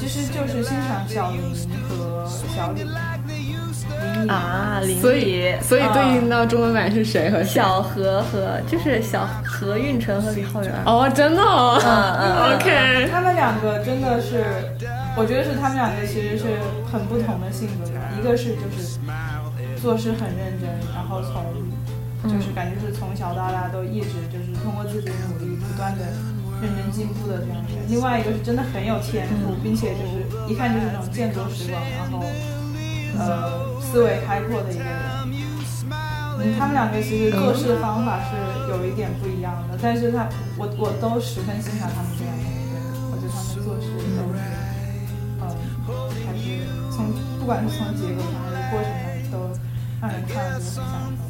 其实就是欣赏小林和小李。林啊，林所以所以对应到中文版是谁和谁？小何和就是小何运晨和李浩源。哦，真的哦、嗯嗯 *laughs* OK，他们两个真的是，我觉得是他们两个其实是很不同的性格的，一个是就是做事很认真，然后从就是感觉是从小到大都一直就是通过自己的努力不断的认真进步的这样一个人，另外一个是真的很有天赋，并且就是一看就是那种见多识广，然后呃思维开阔的一个人。嗯，他们两个其实做事的方法是有一点不一样的，但是他我我都十分欣赏他们这样的一个人，我觉得他们做事都是，嗯，还是从不管是从结果上还是过程上都让人看了觉得很享受。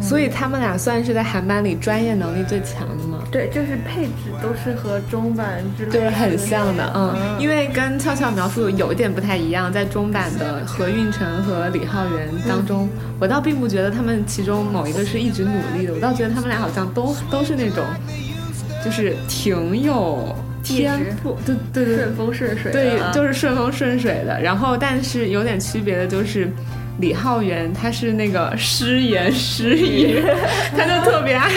所以他们俩算是在韩版里专业能力最强的吗？对，就是配置都是和中版之类就是很像的，嗯，因为为跟俏俏描述有一点不太一样，在中版的何运晨和李浩源当中，我倒并不觉得他们其中某一个是一直努力的，我倒觉得他们俩好像都 *laughs* 都是那种，就是挺有天赋，对对对，顺风顺水的对，啊，就是顺风顺水的。然后，但是有点区别的就是，李浩源他是那个失言失语，他就特别爱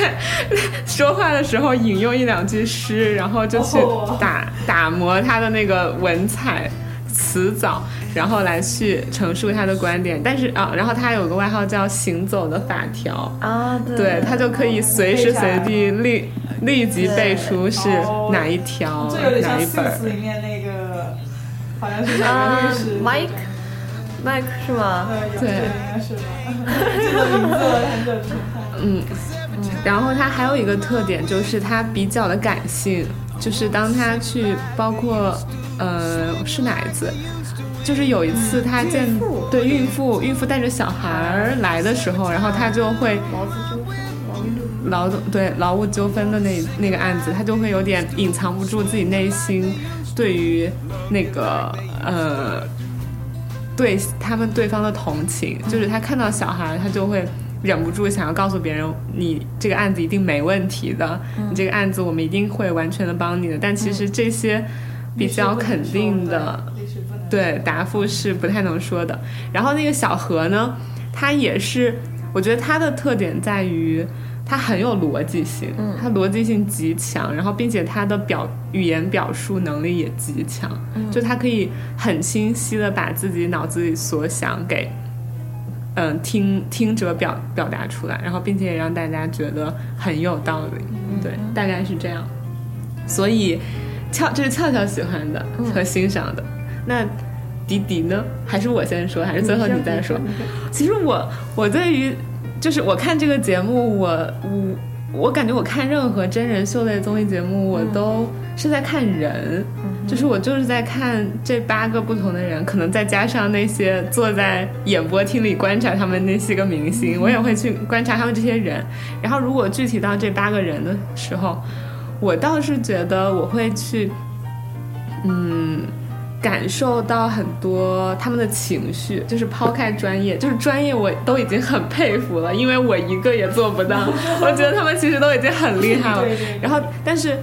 说话的时候引用一两句诗，然后就去哦打打磨他的那个文采。词藻，然后来去陈述他的观点，但是啊，然后他有个外号叫“行走的法条”，啊，对对他就可以随时随地立立即背出是哪一条这有点像哪一本儿。Suits 里面那个，好像是哪啊个律师，Mike Mike 是吗？对这应该是吧？这个名字我很久之前看。嗯，然后他还有一个特点就是他比较的感性，就是当他去包括呃是哪一次，就是有一次他见、孕对孕妇孕妇带着小孩儿来的时候，然后他就会劳资纠纷，劳务劳动对劳务纠纷的那那个案子，他就会有点隐藏不住自己内心对于那个呃对他们对方的同情，就是他看到小孩，他就会忍不住想要告诉别人，你这个案子一定没问题的，你这个案子我们一定会完全的帮你的。但其实这些比较肯定的。对，答复是不太能说的。然后那个小何呢，他也是，我觉得他的特点在于他很有逻辑性，嗯他逻辑性极强，然后并且他的表语言表述能力也极强，就他可以很清晰的把自己脑子里所想给。嗯，听听者表表达出来，然后并且也让大家觉得很有道理，对，大概是这样。所以，俏这是俏俏喜欢的和欣赏的。那迪迪呢？还是我先说，还是最后你再说？其实我我对于就是我看这个节目，我我我感觉我看任何真人秀类综艺节目，我都是在看人，就是我就是在看这八个不同的人，可能再加上那些坐在演播厅里观察他们那些个明星，我也会去观察他们这些人。然后如果具体到这八个人的时候，我倒是觉得我会去，嗯。感受到很多他们的情绪，就是抛开专业，就是专业我都已经很佩服了，因为我一个也做不到。*laughs* 我觉得他们其实都已经很厉害了。对对对然后，但是，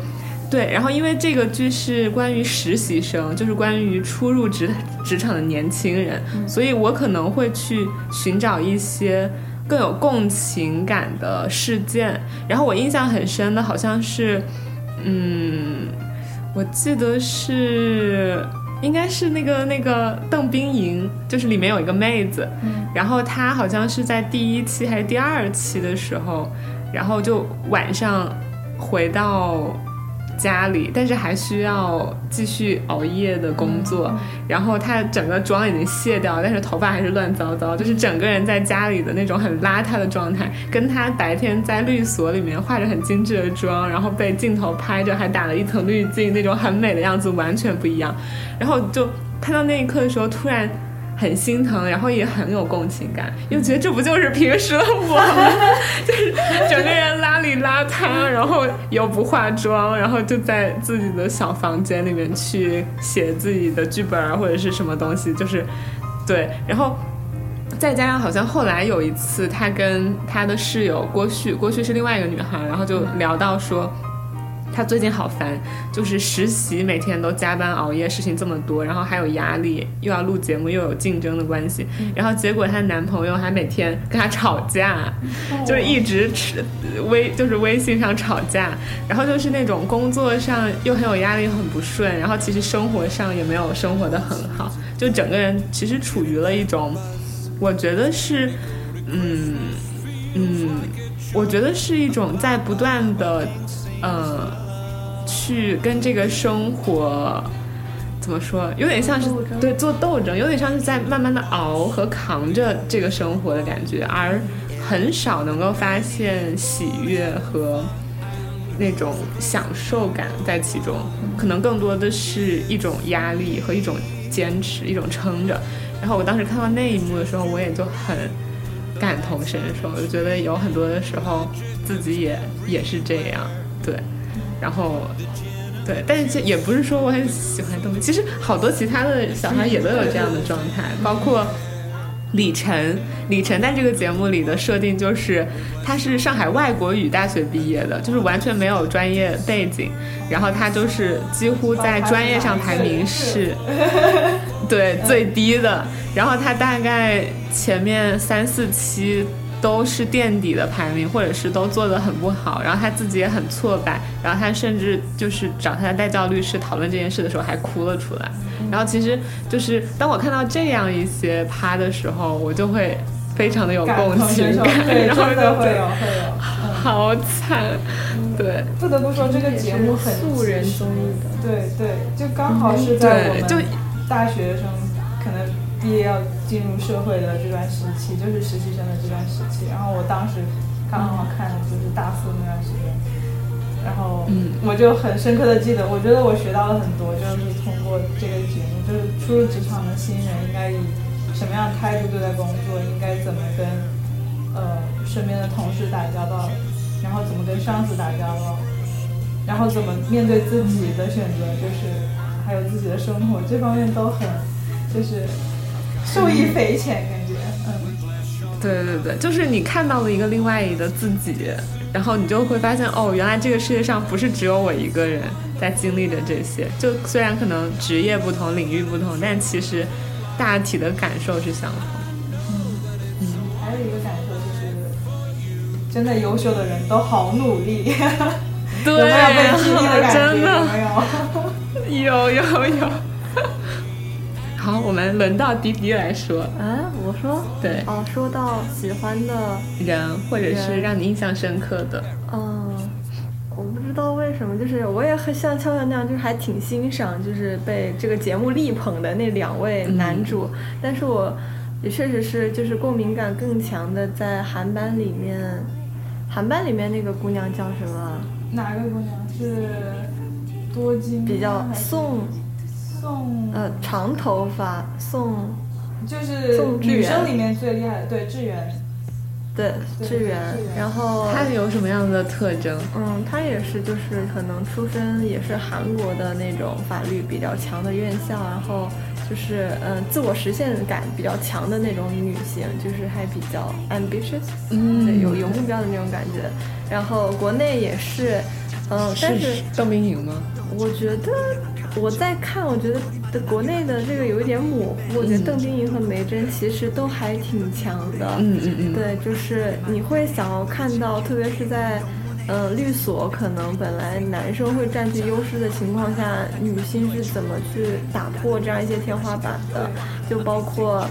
对，然后因为这个剧是关于实习生，就是关于初入职职场的年轻人，所以我可能会去寻找一些更有共情感的事件。然后我印象很深的，好像是，嗯，我记得是。应该是那个那个邓冰莹，就是里面有一个妹子，然后她好像是在第一期还是第二期的时候，然后就晚上回到家里，但是还需要继续熬夜的工作，然后她整个妆已经卸掉，但是头发还是乱糟糟，就是整个人在家里的那种很邋遢的状态，跟她白天在律所里面化着很精致的妆，然后被镜头拍着还打了一层滤镜那种很美的样子完全不一样。然后就看到那一刻的时候，突然很心疼，然后也很有共情感，又觉得这不就是平时的我吗？*laughs* 就是整个人邋里邋遢，然后又不化妆，然后就在自己的小房间里面去写自己的剧本啊，或者是什么东西，就是对，然后。再加上好像后来有一次，他跟他的室友郭旭，郭旭是另外一个女孩，然后就聊到说，她最近好烦，就是实习每天都加班熬夜，事情这么多，然后还有压力，又要录节目，又有竞争的关系，然后结果她男朋友还每天跟她吵架，就是一直吃微就是微信上吵架，然后就是那种工作上又很有压力，又很不顺，然后其实生活上也没有生活的很好，就整个人其实处于了一种，我觉得是，嗯嗯，我觉得是一种在不断的，呃，去跟这个生活。怎么说？有点像是对做斗争，有点像是在慢慢的熬和扛着这个生活的感觉，而很少能够发现喜悦和那种享受感在其中，可能更多的是一种压力和一种坚持，一种撑着。然后我当时看到那一幕的时候，我也就很感同身受，我就觉得有很多的时候自己也也是这样，对，然后。对，但是这也不是说我很喜欢东西，其实好多其他的小孩也都有这样的状态，包括李晨，李晨在这个节目里的设定就是，他是上海外国语大学毕业的，就是完全没有专业背景，然后他就是几乎在专业上排名是，对最低的，然后他大概前面三四期。都是垫底的排名，或者是都做得很不好，然后他自己也很挫败，然后他甚至就是找他的代教律师讨论这件事的时候还哭了出来。然后其实就是当我看到这样一些趴的时候，我就会非常的有共情感，*laughs* 对，然后真的会有会有。好惨，对，不得不说这个节目很素人综艺的，对对，就刚好是在我对就们大学生可能毕业要进入社会的这段时期，就是实习生的这段时期。然后我当时刚好看的就是大四那段时间，然后嗯我就很深刻的记得，我觉得我学到了很多，就是通过这个节目，就是初入职场的新人应该以什么样的态度对待工作，应该怎么跟呃身边的同事打交道，然后怎么跟上司打交道，然后怎么面对自己的选择，就是还有自己的生活，这方面都很就是受益匪浅，感觉嗯。对对对，就是你看到了一个另外一个自己，然后你就会发现，哦，原来这个世界上不是只有我一个人在经历着这些。就虽然可能职业不同、领域不同，但其实大体的感受是相同。嗯还有一个感受就是，真的优秀的人都好努力，对，*laughs* 有没有被激励的感觉？*laughs* 真有的没有？有 *laughs* 有有。好，我们轮到迪迪来说，啊，我说，对。哦，说到喜欢的，人或者是让你印象深刻的，嗯，我不知道为什么，就是我也很像俏俏那样，就是还挺欣赏，就是被这个节目力捧的那两位男主，但是我也确实是就是共鸣感更强的，在韩版里面，韩版里面那个姑娘叫什么？哪个姑娘？是多金？比较宋，宋呃，长头发宋，就是宋女生里面最厉害的，对智媛，对，对志远，然后他有什么样的特征？嗯，他也是，就是可能出身也是韩国的那种法律比较强的院校，然后就是嗯、呃自我实现感比较强的那种女性，就是还比较 ambitious，嗯对，有有目标的那种感觉。然后国内也是，嗯、但是邓明颖吗？我觉得我在看，我觉得的国内的这个有一点模糊。我觉得嗯邓冰莹和梅珍其实都还挺强的。嗯嗯嗯，对，就是你会想要看到，特别是在，呃，律所可能本来男生会占据优势的情况下，女性是怎么去打破这样一些天花板的？就包括，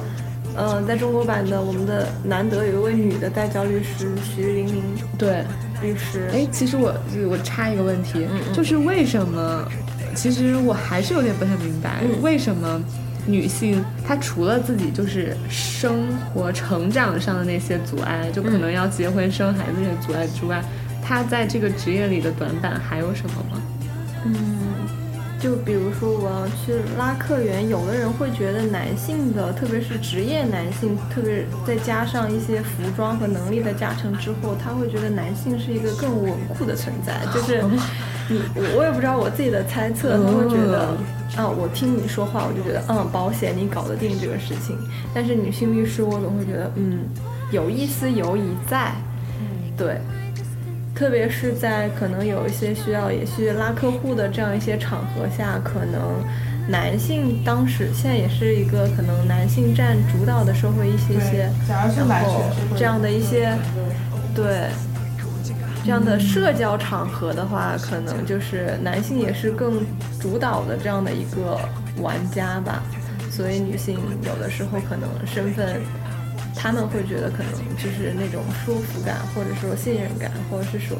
呃，在中国版的我们的难得有一位女的代教律师徐玲玲对。律师，哎，其实我我插一个问题，嗯嗯就是为什么？其实我还是有点不太明白，嗯为什么女性她除了自己就是生活成长上的那些阻碍，就可能要结婚生孩子这些阻碍之外，她在这个职业里的短板还有什么吗？嗯，就比如说我要去拉客源，有的人会觉得男性的，特别是职业男性，特别再加上一些服装和能力的加成之后，他会觉得男性是一个更稳固的存在。就是你，我我也不知道我自己的猜测，他会觉得，啊，我听你说话，我就觉得，嗯，保险你搞得定这个事情。但是女性律师，我总会觉得，嗯，有一丝犹疑在，对。特别是在可能有一些需要也去拉客户的这样一些场合下，可能男性当时现在也是一个可能男性占主导的社会一些些然后这样的一些对对这样的社交场合的话，可能就是男性也是更主导的这样的一个玩家吧，所以女性有的时候可能身份。他们会觉得可能就是那种舒服感，或者说信任感，或者是说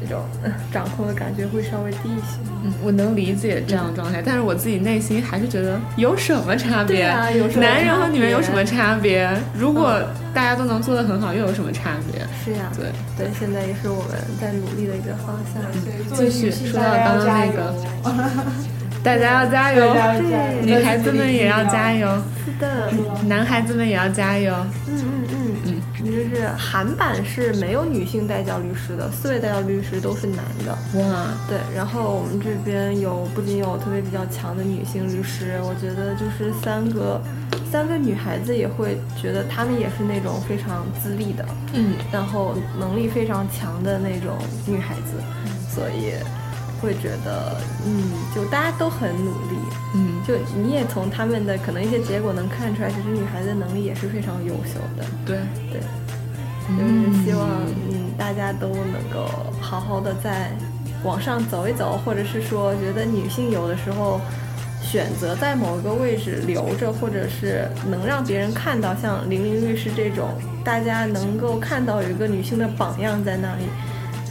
那种呃掌控的感觉会稍微低一些。嗯，我能理解这样的状态，但是我自己内心还是觉得有什么差别？对啊有什么男人和女人有什么差别？如果大家都能做得很好，又有什么差别？是呀，对对，现在也是我们在努力的一个方向。继续说到刚刚那个 *laughs* 大家要加油，女孩子们也要加油，是的，男孩子们也要加油。嗯嗯嗯。嗯，就是韩版是没有女性代教律师的，四位代教律师都是男的。哇，对，然后我们这边有不仅有特别比较强的女性律师，我觉得就是三个三个女孩子也会觉得她们也是那种非常资历的，嗯，然后能力非常强的那种女孩子，所以会觉得，嗯，就大家都很努力，嗯，就你也从他们的可能一些结果能看出来，其实女孩子能力也是非常优秀的，对，对，就是希望嗯大家都能够好好的在往上走一走，或者是说觉得女性有的时候选择在某一个位置留着，或者是能让别人看到，像玲玲律师这种，大家能够看到有一个女性的榜样在那里。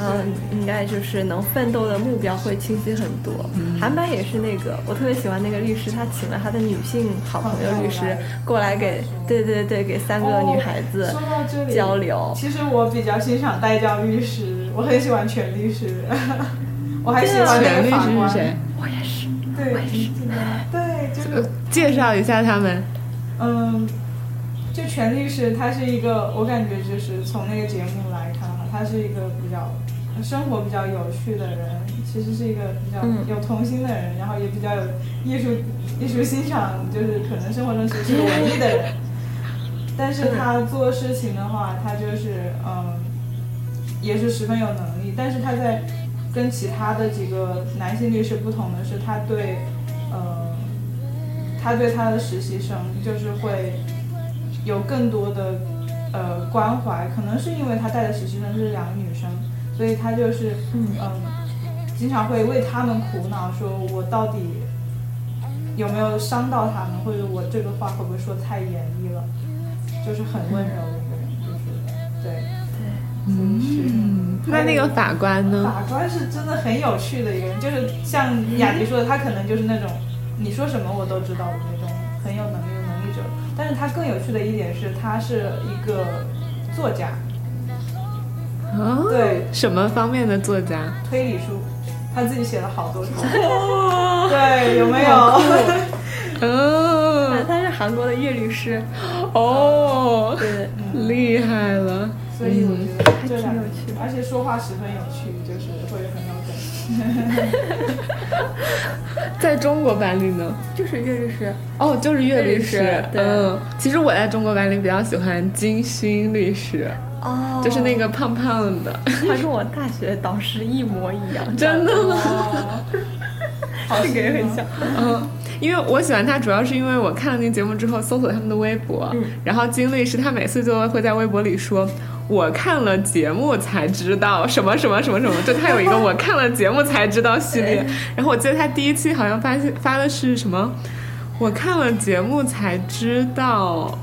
嗯，应该就是能奋斗的目标会清晰很多。韩版也是那个，我特别喜欢那个律师，他请了他的女性好朋友律师过来给，对对对，给三个女孩子交流。其实我比较欣赏代教律师，我很喜欢全律师，*laughs* 我还喜欢那全律。师是谁？我也是，对，对，就是介绍一下他们。嗯，就全律师，他是一个，我感觉就是从那个节目来看哈，他是一个比较生活比较有趣的人，其实是一个比较嗯。有童心的人，然后也比较有艺术艺术欣赏，就是可能生活中其实是个文艺的人，*laughs* 但是他做事情的话，他就是嗯，也是十分有能力，但是他在跟其他的几个男性律师不同的是，他对呃，他对他的实习生就是会有更多的呃关怀，可能是因为他带的实习生是两个女生，所以他就是嗯经常会为他们苦恼，说我到底有没有伤到他们，或者我这个话会不会说太严厉了，就是很温柔的一个人，就是对。嗯，那那个法官呢？法官是真的很有趣的一个人，就是像雅迪说的，他可能就是那种你说什么我都知道的那种很有能力的能力者。但是他更有趣的一点是，他是一个作家，啊，对什么方面的作家？推理书，他自己写了好多书。*laughs* 对，有没有？嗯，*laughs* 他是韩国的叶律师，哦，对，厉害了。所以我觉得还挺有趣的而且说话十分有趣，就是会很。*laughs* 在中国版里呢？就是叶律师。哦，就是岳律师嗯，其实我在中国版里比较喜欢金勋律师，哦就是那个胖胖的。他跟我大学导师一模一样，*laughs* 真的吗？好 *laughs* 这个也很像。嗯，因为我喜欢他，主要是因为我看了那个节目之后，搜索他们的微博，嗯然后金律师他每次就会在微博里说。我看了节目才知道什么什么什么什么，就他有一个我看了节目才知道系列。*laughs* 然后我记得他第一期好像发现发的是什么，我看了节目才知道，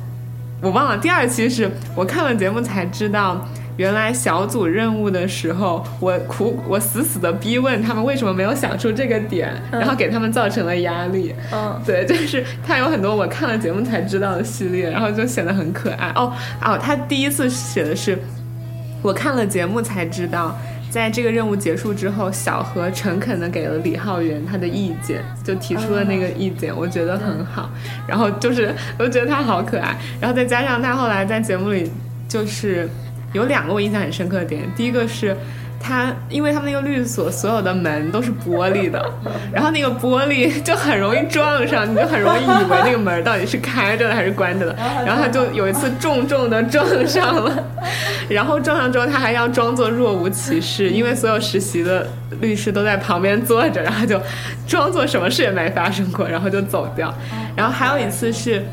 我忘了。第二期是我看了节目才知道，原来小组任务的时候，我苦我死死的逼问他们为什么没有想出这个点，然后给他们造成了压力。嗯，对，就是他有很多我看了节目才知道的系列，然后就显得很可爱。哦哦，他第一次写的是我看了节目才知道。在这个任务结束之后，小何诚恳地给了李浩源他的意见，就提出了那个意见，我觉得很好。然后就是，我觉得他好可爱。然后再加上他后来在节目里，就是有两个我印象很深刻的点，第一个是。他因为他们那个律所所有的门都是玻璃的，*laughs* 然后那个玻璃就很容易撞上，你就很容易以为那个门到底是开着的还是关着的。然后他就有一次重重的撞上了，*laughs* 然后撞上之后他还要装作若无其事，因为所有实习的律师都在旁边坐着，然后就装作什么事也没发生过，然后就走掉。然后还有一次是。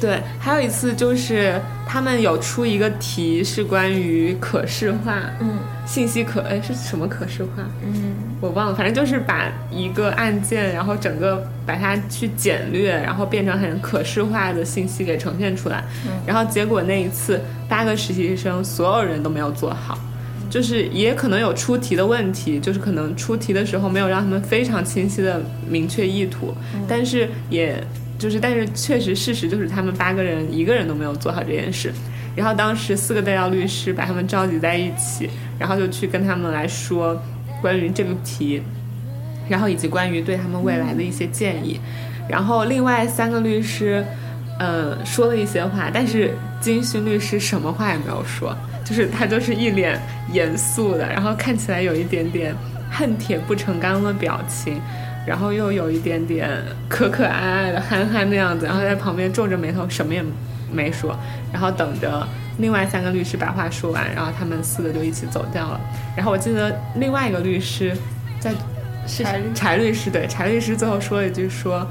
对，还有一次就是他们有出一个题是关于可视化，嗯，信息可哎是什么可视化？嗯，我忘了，反正就是把一个案件，然后整个把它去简略，然后变成很可视化的信息给呈现出来。嗯然后结果那一次八个实习生所有人都没有做好，就是也可能有出题的问题，就是可能出题的时候没有让他们非常清晰的明确意图，但是也。就是，但是确实事实就是他们八个人一个人都没有做好这件事。然后当时四个代教律师把他们召集在一起，然后就去跟他们来说关于这个题，然后以及关于对他们未来的一些建议。然后另外三个律师，嗯，说了一些话，但是金勋律师什么话也没有说，就是他就是一脸严肃的，然后看起来有一点点恨铁不成钢的表情，然后又有一点点可可爱爱的憨憨的样子，然后在旁边皱着眉头什么也没说，然后等着另外三个律师把话说完，然后他们四个就一起走掉了。然后我记得另外一个律师在是柴律柴律师对柴律师最后说了一句说，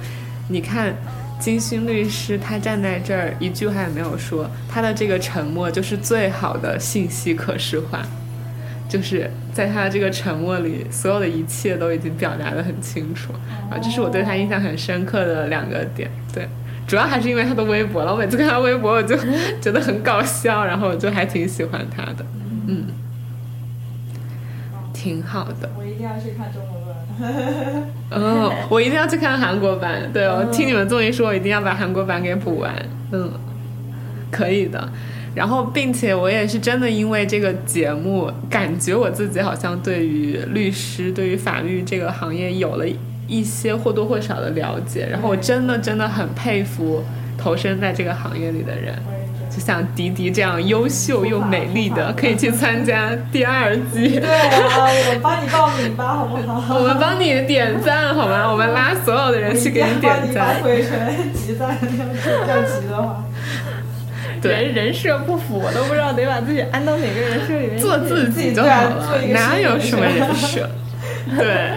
你看。金星律师他站在这儿一句话也没有说，他的这个沉默就是最好的信息可视化，就是在他的这个沉默里，所有的一切都已经表达的很清楚啊，这是我对他印象很深刻的两个点。对，主要还是因为他的微博了，我每次看他微博我就觉得很搞笑，然后我就还挺喜欢他的，嗯，挺好的。我一定要去看中文版。哦，我一定要去看韩国版。对，我听你们这么一说，我一定要把韩国版给补完。嗯，可以的。然后，并且我也是真的因为这个节目，感觉我自己好像对于律师、对于法律这个行业有了一些或多或少的了解。然后，我真的真的很佩服投身在这个行业里的人。就像迪迪这样优秀又美丽的，可以去参加第二季。对啊，我帮你报名吧，好不好？我们帮你点赞好吗？我们拉所有的人去给你点赞。回全 *laughs* 集赞，要集的话。人人设不符，我都不知道得把自己安到哪个人设里面。做自己就好了，哪有什么人设？*laughs* 对，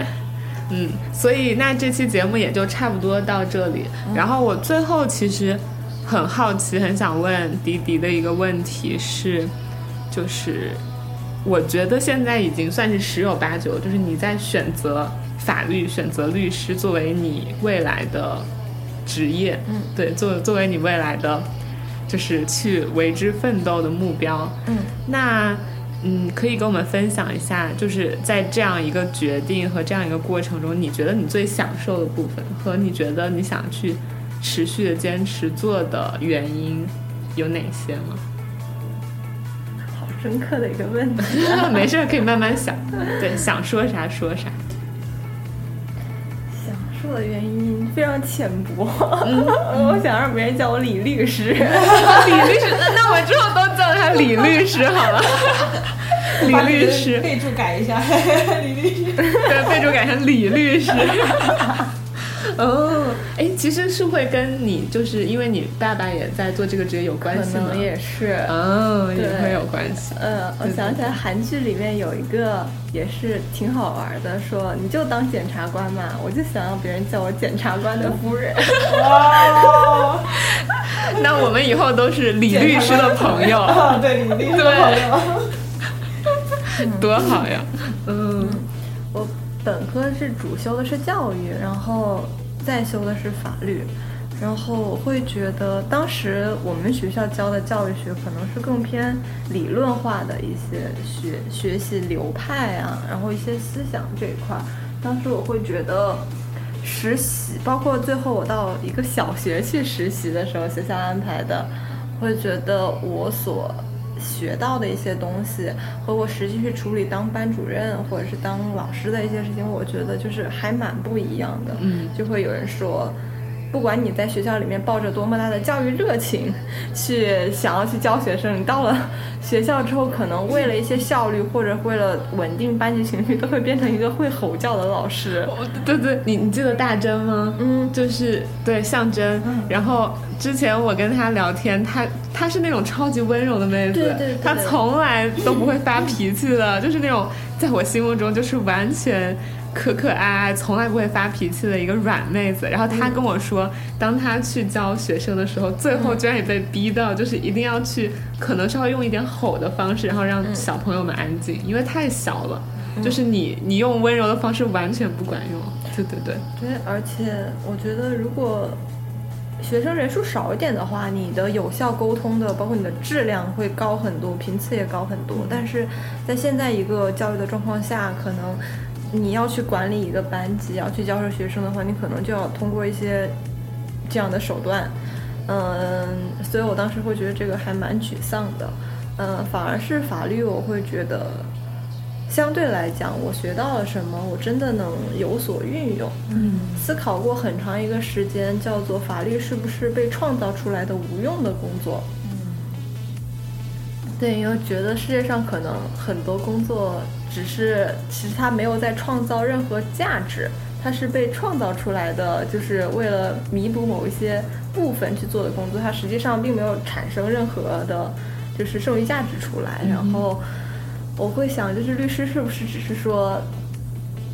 嗯，所以那这期节目也就差不多到这里。然后我最后其实。很好奇，很想问迪迪的一个问题是，就是我觉得现在已经算是十有八九，就是你在选择法律、选择律师作为你未来的职业，嗯，对，作作为你未来的就是去为之奋斗的目标，嗯，那嗯，可以跟我们分享一下，就是在这样一个决定和这样一个过程中，你觉得你最享受的部分，和你觉得你想去。持续的坚持做的原因有哪些吗？好深刻的一个问题，*laughs* 没事可以慢慢想。对，想说啥说啥。的原因非常浅薄，*laughs* 我想让别人叫我李律师。*laughs* 李律师，那那我之后都叫他李律师好了。*laughs* 李律师，备注改一下，李律师。对，备注改成李律师。*laughs* 哦，哎，其实是会跟你，就是因为你爸爸也在做这个职业有关系吗？可能也是，哦，也会有关系。嗯，我想起来韩剧里面有一个也是挺好玩的，说你就当检察官嘛，我就想让别人叫我检察官的夫人。*laughs* 哇，*laughs* 那我们以后都是李律师的朋友，对，李律师的朋友，多好呀，嗯。我本科是主修的是教育，然后再修的是法律，然后我会觉得当时我们学校教的教育学可能是更偏理论化的一些学学习流派啊，然后一些思想这一块。当时我会觉得实习，包括最后我到一个小学去实习的时候，学校安排的，会觉得我所。学到的一些东西和我实际去处理当班主任或者是当老师的一些事情，我觉得就是还蛮不一样的。嗯，就会有人说。不管你在学校里面抱着多么大的教育热情，去想要去教学生，你到了学校之后，可能为了一些效率或者为了稳定班级情绪，都会变成一个会吼叫的老师。对对，你你记得大真吗？嗯，就是对象征。然后之前我跟他聊天，他他是那种超级温柔的妹子，对对，他从来都不会发脾气的，就是那种在我心目中就是完全。可可爱爱，从来不会发脾气的一个软妹子。然后她跟我说，当她去教学生的时候，最后居然也被逼到，就是一定要去，可能稍微用一点吼的方式，然后让小朋友们安静，因为太小了。就是你，你用温柔的方式完全不管用。对对对。对，而且我觉得，如果学生人数少一点的话，你的有效沟通的，包括你的质量会高很多，频次也高很多。但是在现在一个教育的状况下，可能。你要去管理一个班级，要去教授学生的话，你可能就要通过一些这样的手段，嗯，所以我当时会觉得这个还蛮沮丧的，嗯，反而是法律，我会觉得相对来讲，我学到了什么，我真的能有所运用。嗯，思考过很长一个时间，叫做法律是不是被创造出来的无用的工作？嗯对，因为觉得世界上可能很多工作只是，其实他没有在创造任何价值，他是被创造出来的，就是为了弥补某一些部分去做的工作，他实际上并没有产生任何的，就是剩余价值出来。然后我会想，就是律师是不是只是说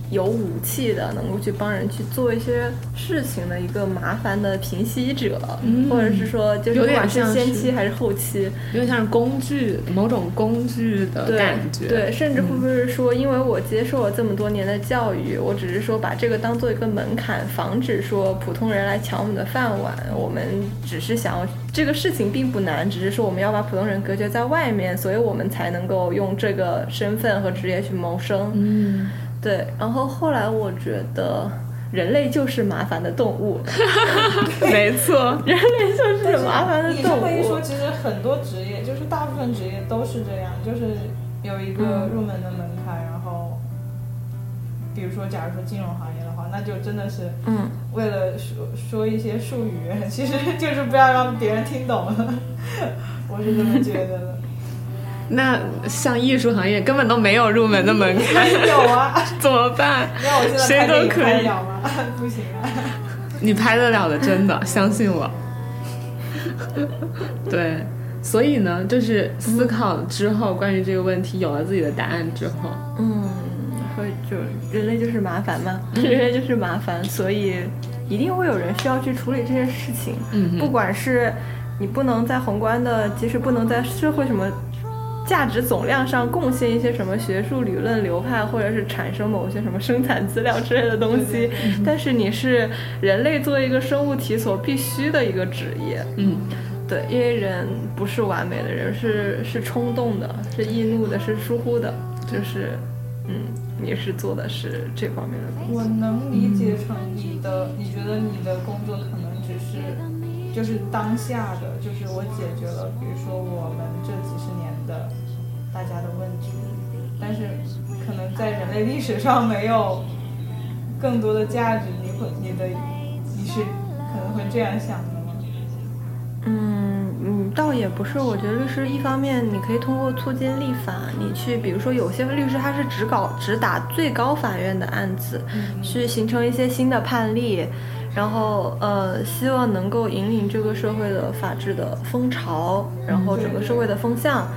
有武器的，能够去帮人去做一些事情的一个麻烦的平息者，嗯或者是说，就是有点不管是像先期还是后期，有点像是工具，某种工具的感觉。对，甚至会不会是说，因为我接受了这么多年的教育，我只是说把这个当做一个门槛，防止说普通人来抢我们的饭碗。我们只是想要这个事情并不难，只是说我们要把普通人隔绝在外面，所以我们才能够用这个身份和职业去谋生。嗯，对，然后后来我觉得。人类就是麻烦的动物，*laughs* 没错。人类就是麻烦的你这动物么一说，。其实很多职业，就是大部分职业都是这样，就是有一个入门的门槛，然后，比如说，假如说金融行业的话，那就真的是嗯，为了说说一些术语，*laughs* 其实就是不要让别人听懂了。*laughs* 我是这么觉得的。那像艺术行业根本都没有入门的门槛，*laughs* 有啊，*laughs* 怎么办？那我现在谁都可以拍了吗？*laughs* 不行啊。你拍得了的，真的，相信我。对，所以呢，就是思考之后，关于这个问题有了自己的答案之后，嗯，会就人类就是麻烦嘛，人类就是麻烦，所以一定会有人需要去处理这些事情。嗯不管是你不能在宏观的，即使不能在社会什么价值总量上贡献一些什么学术理论流派，或者是产生某些什么生产资料之类的东西，但是你是人类作为一个生物体所必须的一个职业。嗯，对，因为人不是完美的，人是是冲动的，是易怒的，是疏忽的，就是，嗯，你是做的是这方面的工作。我能理解成你的，你觉得你的工作可能只是，就是当下的，就是我解决了，比如说我们这几的大家的问题，但是可能在人类历史上没有更多的价值，你会你的你是可能会这样想的吗？嗯嗯，倒也不是，我觉得律师一方面你可以通过促进立法，你去比如说有些律师他是只搞只打最高法院的案子，去形成一些新的判例，然后呃希望能够引领这个社会的法治的风潮，然后整个社会的风向。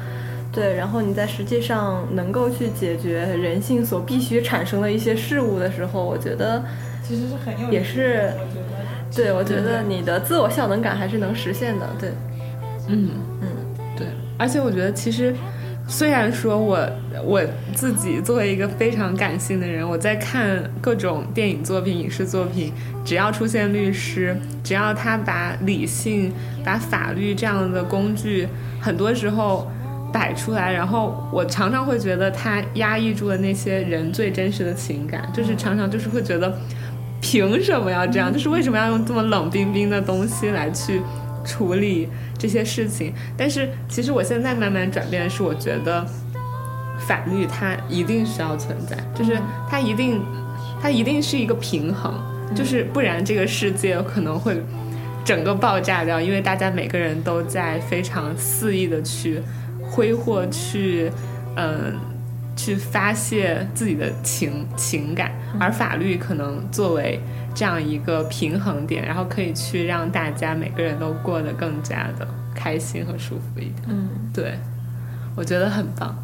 对，然后你在实际上能够去解决人性所必须产生的一些事物的时候，我觉得，其实是很有也是。对我觉得你的自我效能感还是能实现的。对，嗯嗯，对，而且我觉得其实。虽然说我我自己作为一个非常感性的人，我在看各种电影作品、影视作品，只要出现律师，只要他把理性、把法律这样的工具，很多时候摆出来，然后我常常会觉得他压抑住了那些人最真实的情感，就是常常就是会觉得，凭什么要这样？就是为什么要用这么冷冰冰的东西来去处理这些事情？但是其实我现在慢慢转变的是，我觉得法律它一定是要存在，就是它一定它一定是一个平衡，就是不然这个世界可能会整个爆炸掉，因为大家每个人都在非常肆意的去挥霍，去嗯。去发泄自己的情情感，而法律可能作为这样一个平衡点，然后可以去让大家每个人都过得更加的开心和舒服一点。嗯，对，我觉得很棒。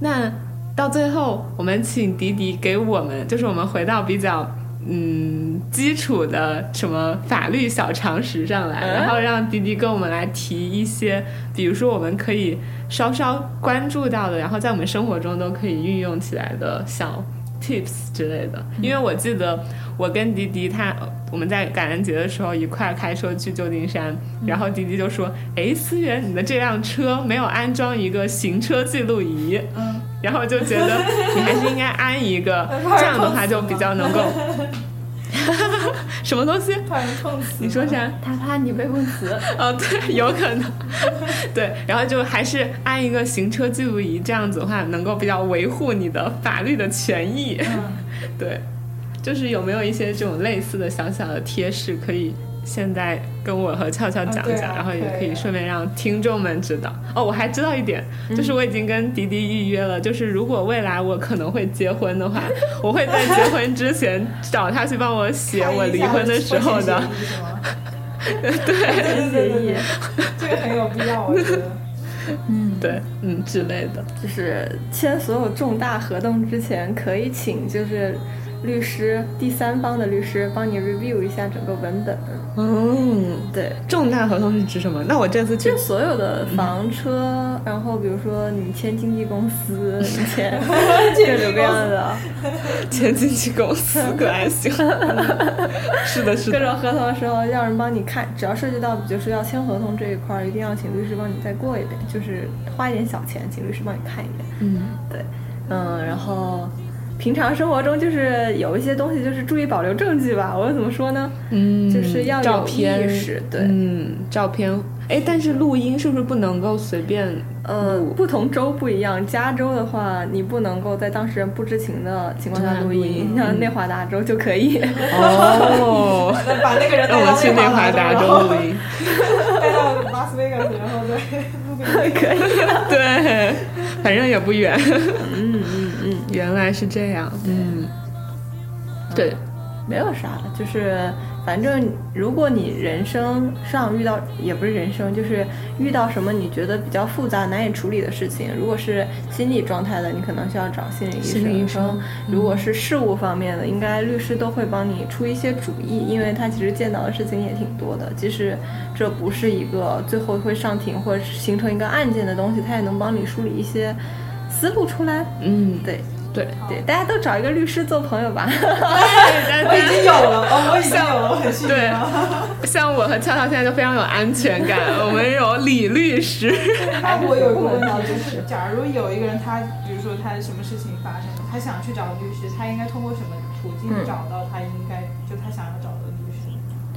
那到最后，我们请迪迪给我们，就是我们回到比较嗯基础的什么法律小常识上来，然后让迪迪跟我们来提一些，比如说我们可以稍稍关注到的，然后在我们生活中都可以运用起来的小 tips 之类的。因为我记得我跟迪迪他我们在感恩节的时候一块开车去旧金山，然后迪迪就说：“哎，思源，你的这辆车没有安装一个行车记录仪。”嗯，然后就觉得你还是应该安一个，*laughs* 这样的话就比较能够。*laughs* 什么东西？怕人碰瓷。你说啥？他怕你被碰瓷。*laughs* 哦，对，有可能。*laughs* 对，然后就还是安一个行车记录仪，这样子的话能够比较维护你的法律的权益。嗯对，就是有没有一些这种类似的小小的贴士可以？现在跟我和俏俏讲讲，啊啊然后也可可以顺便让听众们知道。哦，我还知道一点，就是我已经跟迪迪预约了，就是如果未来我可能会结婚的话，*laughs* 我会在结婚之前找他去帮我写我离婚的时候的。*laughs* 对对对对对，这个很有必要，我觉得。*laughs* 嗯对，嗯之类的。就是签所有重大合同之前，可以请就是律师第三方的律师帮你 review 一下整个文本。嗯，对，重大合同是指什么？那我这次去就所有的房车，然后比如说你签经纪公司，*laughs* 你签各种各样的签经纪公司，可还行。*laughs* 是的，是的。各种合同的时候，要人帮你看，只要涉及到就是要签合同这一块儿，一定要请律师帮你再过一遍，就是花一点小钱请律师帮你看一遍。嗯，对，嗯，然后平常生活中就是有一些东西就是注意保留证据吧，我怎么说呢？嗯，就是要有照片意识对嗯，照片。哎，但是录音是不是不能够随便呃，不同州不一样。加州的话，你不能够在当事人不知情的情况下录录音音，像内华达州就可以。哦，*laughs* 那把那个人让我去内华达州录音。带到拉斯维加斯，然后再录个音。*laughs* 可以。对，反正也不远。原来是这样。嗯，对，没有啥，就是反正如果你人生上遇到，也不是人生，就是遇到什么你觉得比较复杂、难以处理的事情，如果是心理状态的，你可能需要找心理医生。心理医生如果是事务方面的，应该律师都会帮你出一些主意，因为他其实见到的事情也挺多的。即使这不是一个最后会上庭或者形成一个案件的东西，他也能帮你梳理一些思路出来。嗯，对对，对，大家都找一个律师做朋友吧。*laughs* 我已经有了，哦，我已经有了，我很幸运像我和俏俏现在就非常有安全感，我们有李律师。哎，我有一个问题，就是假如有一个人，他比如说他什么事情发生，他想去找律师，他应该通过什么途径嗯找到他应该就他想要找的律师？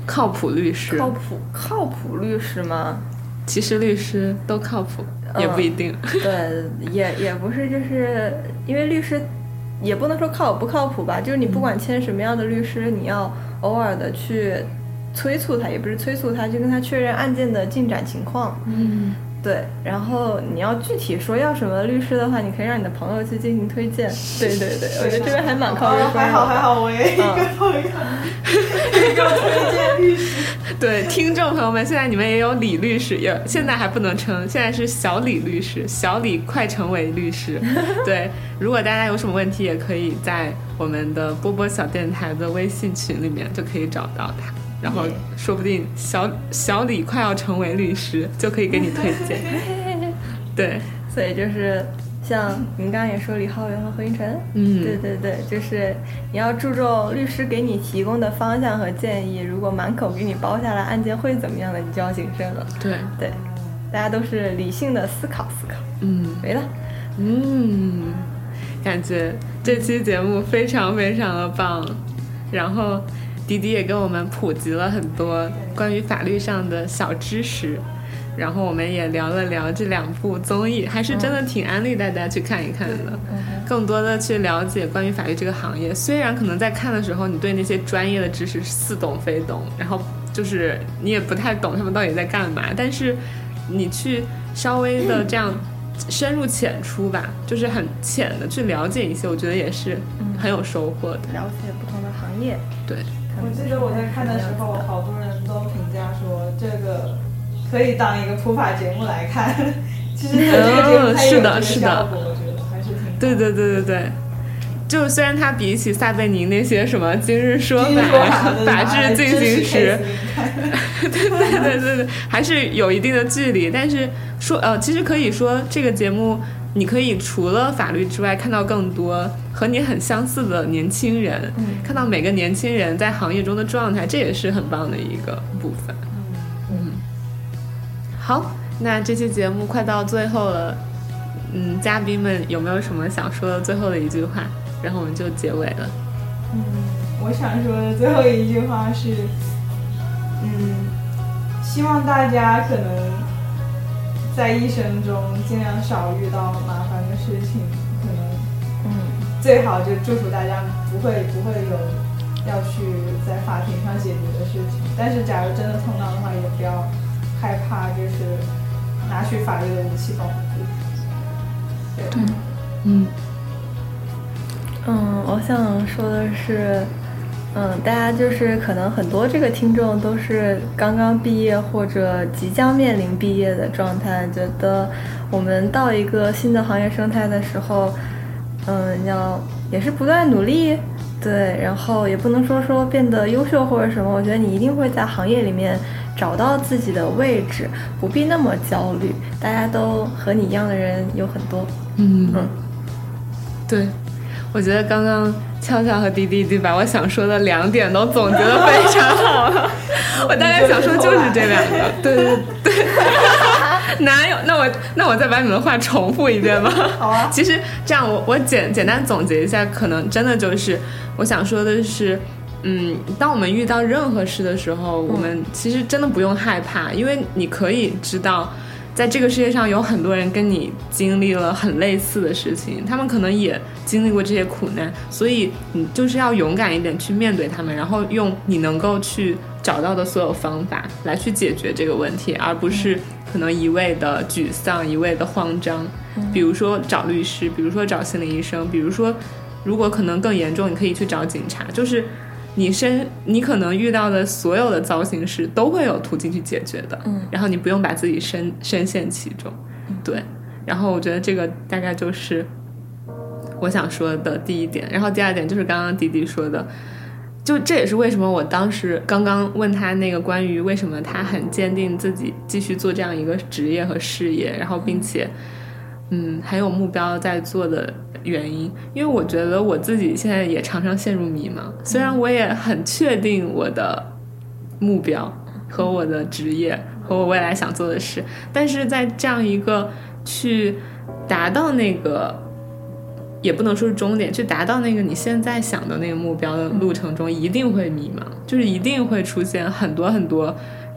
靠谱律师，靠谱靠谱律师吗？其实律师都靠谱，也不一定。对，也也不是，就是因为律师也不能说靠不靠谱吧，就是你不管签什么样的律师，你要偶尔的去催促他，也不是催促他，就跟他确认案件的进展情况。嗯，对，然后你要具体说要什么律师的话，你可以让你的朋友去进行推荐。对对对，我觉得这边还蛮靠谱的。还好还好，我也一个朋友，一个推荐律师。*laughs* 对，听众朋友们，现在你们也有李律师，也现在还不能称，现在是小李律师，小李快成为律师。对，如果大家有什么问题，也可以在我们的波波小电台的微信群里面就可以找到他。然后说不定小小李快要成为律师，就可以给你推荐。*laughs* 对，所以就是像您刚刚也说李浩源和何云晨，嗯对对对，就是你要注重律师给你提供的方向和建议，如果满口给你包下来案件会怎么样的，你就要谨慎了。对，对，大家都是理性的思考思考。嗯。没了，嗯，感觉这期节目非常非常的棒，然后迪迪也跟我们普及了很多关于法律上的小知识，然后我们也聊了聊这两部综艺，还是真的挺安利大家去看一看的，更多的去了解关于法律这个行业。虽然可能在看的时候，你对那些专业的知识似懂非懂，然后就是你也不太懂他们到底在干嘛，但是你去稍微的这样深入浅出吧，就是很浅的去了解一些，我觉得也是很有收获的。了解不同的行业。对，我记得我在看的时候，好多人都评价说这个可以当一个普法节目来看。其实这个节目它也有是的这个是的效果，我觉得还是挺对对对对对。就虽然它比起撒贝宁那些什么《今日说法法》的 *laughs*《法治进行时》，对对对对对对，还是有一定的距离。但是说呃，其实可以说这个节目，你可以除了法律之外，看到更多和你很相似的年轻人，看到每个年轻人在行业中的状态，这也是很棒的一个部分。嗯，好，那这期节目快到最后了，嗯，嘉宾们有没有什么想说的最后的一句话？然后我们就结尾了。嗯，我想说的最后一句话是，嗯，希望大家可能在一生中尽量少遇到麻烦的事情，可能嗯最好就祝福大家不会不会有要去在法庭上解决的事情。但是假如真的碰到的话，也不要害怕，就是拿取法律的武器保护自己。对，嗯嗯，我想说的是，嗯，大家就是可能很多这个听众都是刚刚毕业或者即将面临毕业的状态，觉得我们到一个新的行业生态的时候，嗯，要也是不断努力，对，然后也不能说说变得优秀或者什么，我觉得你一定会在行业里面找到自己的位置，不必那么焦虑，大家都和你一样的人有很多，嗯嗯。对，我觉得刚刚俏俏和滴滴已经把我想说的两点都总结的非常好了。*laughs* 我大概想说就是这两个，对对对。*laughs* 哪有？那我那我再把你们的话重复一遍吧。*laughs* 好啊其实这样我我简简单总结一下，可能真的就是我想说的是。嗯，当我们遇到任何事的时候，我们其实真的不用害怕，因为你可以知道，在这个世界上有很多人跟你经历了很类似的事情，他们可能也经历过这些苦难，所以你就是要勇敢一点去面对他们，然后用你能够去找到的所有方法来去解决这个问题，而不是可能一味的沮丧、一味的慌张。比如说找律师，比如说找心理医生，比如说如果可能更严重，你可以去找警察，就是。你身你可能遇到的所有的糟心事都会有途径去解决的，嗯然后你不用把自己深深陷其中，对。然后我觉得这个大概就是我想说的第一点，然后第二点就是刚刚迪迪说的，就这也是为什么我当时刚刚问他那个关于为什么他很坚定自己继续做这样一个职业和事业，然后并且嗯很有目标在做的原因，因为我觉得我自己现在也常常陷入迷茫，虽然我也很确定我的目标和我的职业和我未来想做的事，但是在这样一个去达到那个。也不能说是终点，去达到那个你现在想的那个目标的路程中，一定会迷茫，就是一定会出现很多很多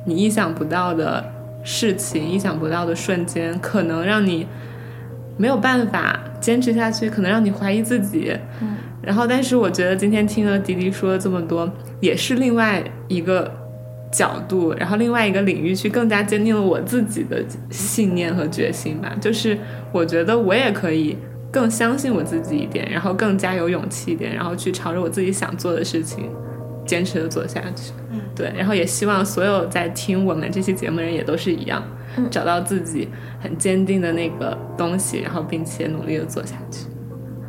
你意想不到的事情，意想不到的瞬间，可能让你没有办法坚持下去，可能让你怀疑自己。嗯，然后，但是我觉得今天听了迪迪说了这么多，也是另外一个角度，然后另外一个领域去更加坚定了我自己的信念和决心吧。就是我觉得我也可以更相信我自己一点，然后更加有勇气一点，然后去朝着我自己想做的事情坚持的做下去。嗯，对，然后也希望所有在听我们这期节目的人也都是一样，嗯找到自己很坚定的那个东西，然后并且努力的做下去。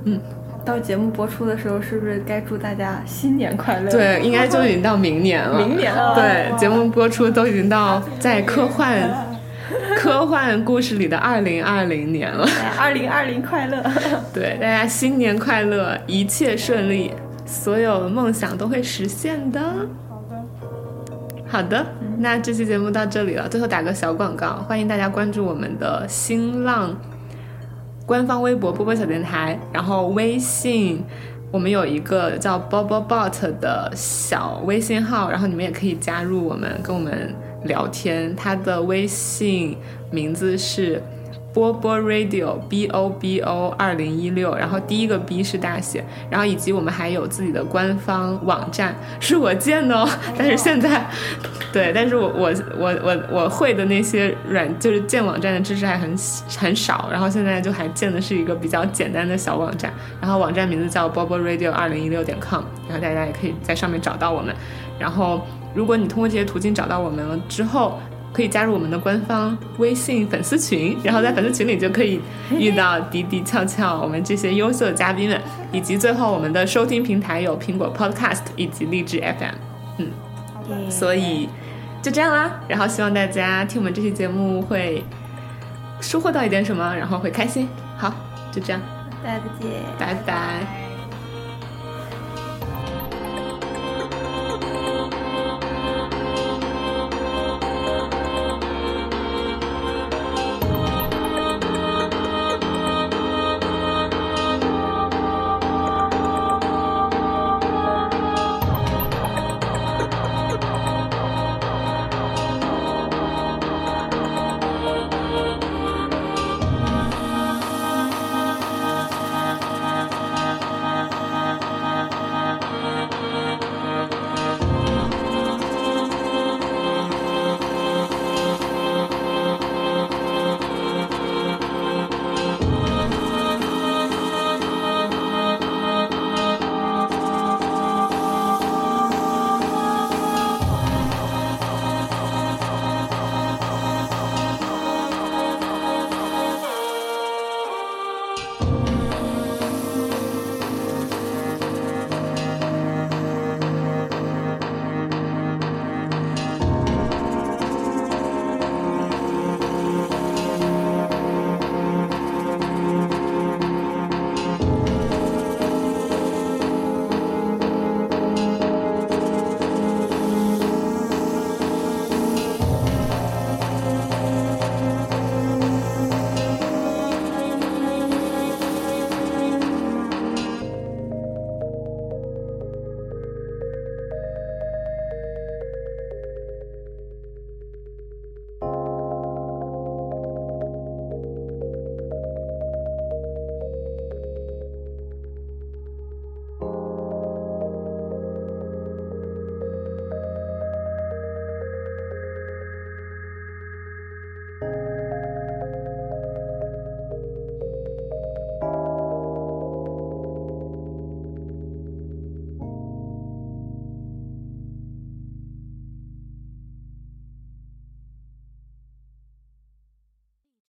嗯到节目播出的时候，是不是该祝大家新年快乐？对，应该就已经到明年了。明年了对，节目播出都已经到在科幻 *laughs* 科幻故事里的二零二零年了。二零二零快乐！对，大家新年快乐，一切顺利，所有梦想都会实现的。好的，那这期节目到这里了。最后打个小广告，欢迎大家关注我们的新浪官方微博“波波小电台”，然后微信我们有一个叫 “Bobo Bot” 的小微信号，然后你们也可以加入我们，跟我们聊天。他的微信名字是。波波 Radio B O B O 二零一六，然后第一个 B 是大写，然后以及我们还有自己的官方网站，是我建的哦，但是现在，*laughs* 对，但是我我我我我会的那些软就是建网站的知识还很很少，然后现在就还建的是一个比较简单的小网站，然后网站名字叫 Bobo Radio 二零一六点 com，然后大家也可以在上面找到我们，然后如果你通过这些途径找到我们了之后。可以加入我们的官方微信粉丝群，然后在粉丝群里就可以遇到迪迪、俏俏我们这些优秀的嘉宾们，以及最后我们的收听平台有苹果 Podcast 以及荔枝 FM，嗯，所以就这样啦。然后希望大家听我们这期节目会收获到一点什么，然后会开心。好，就这样，大家再见。拜拜。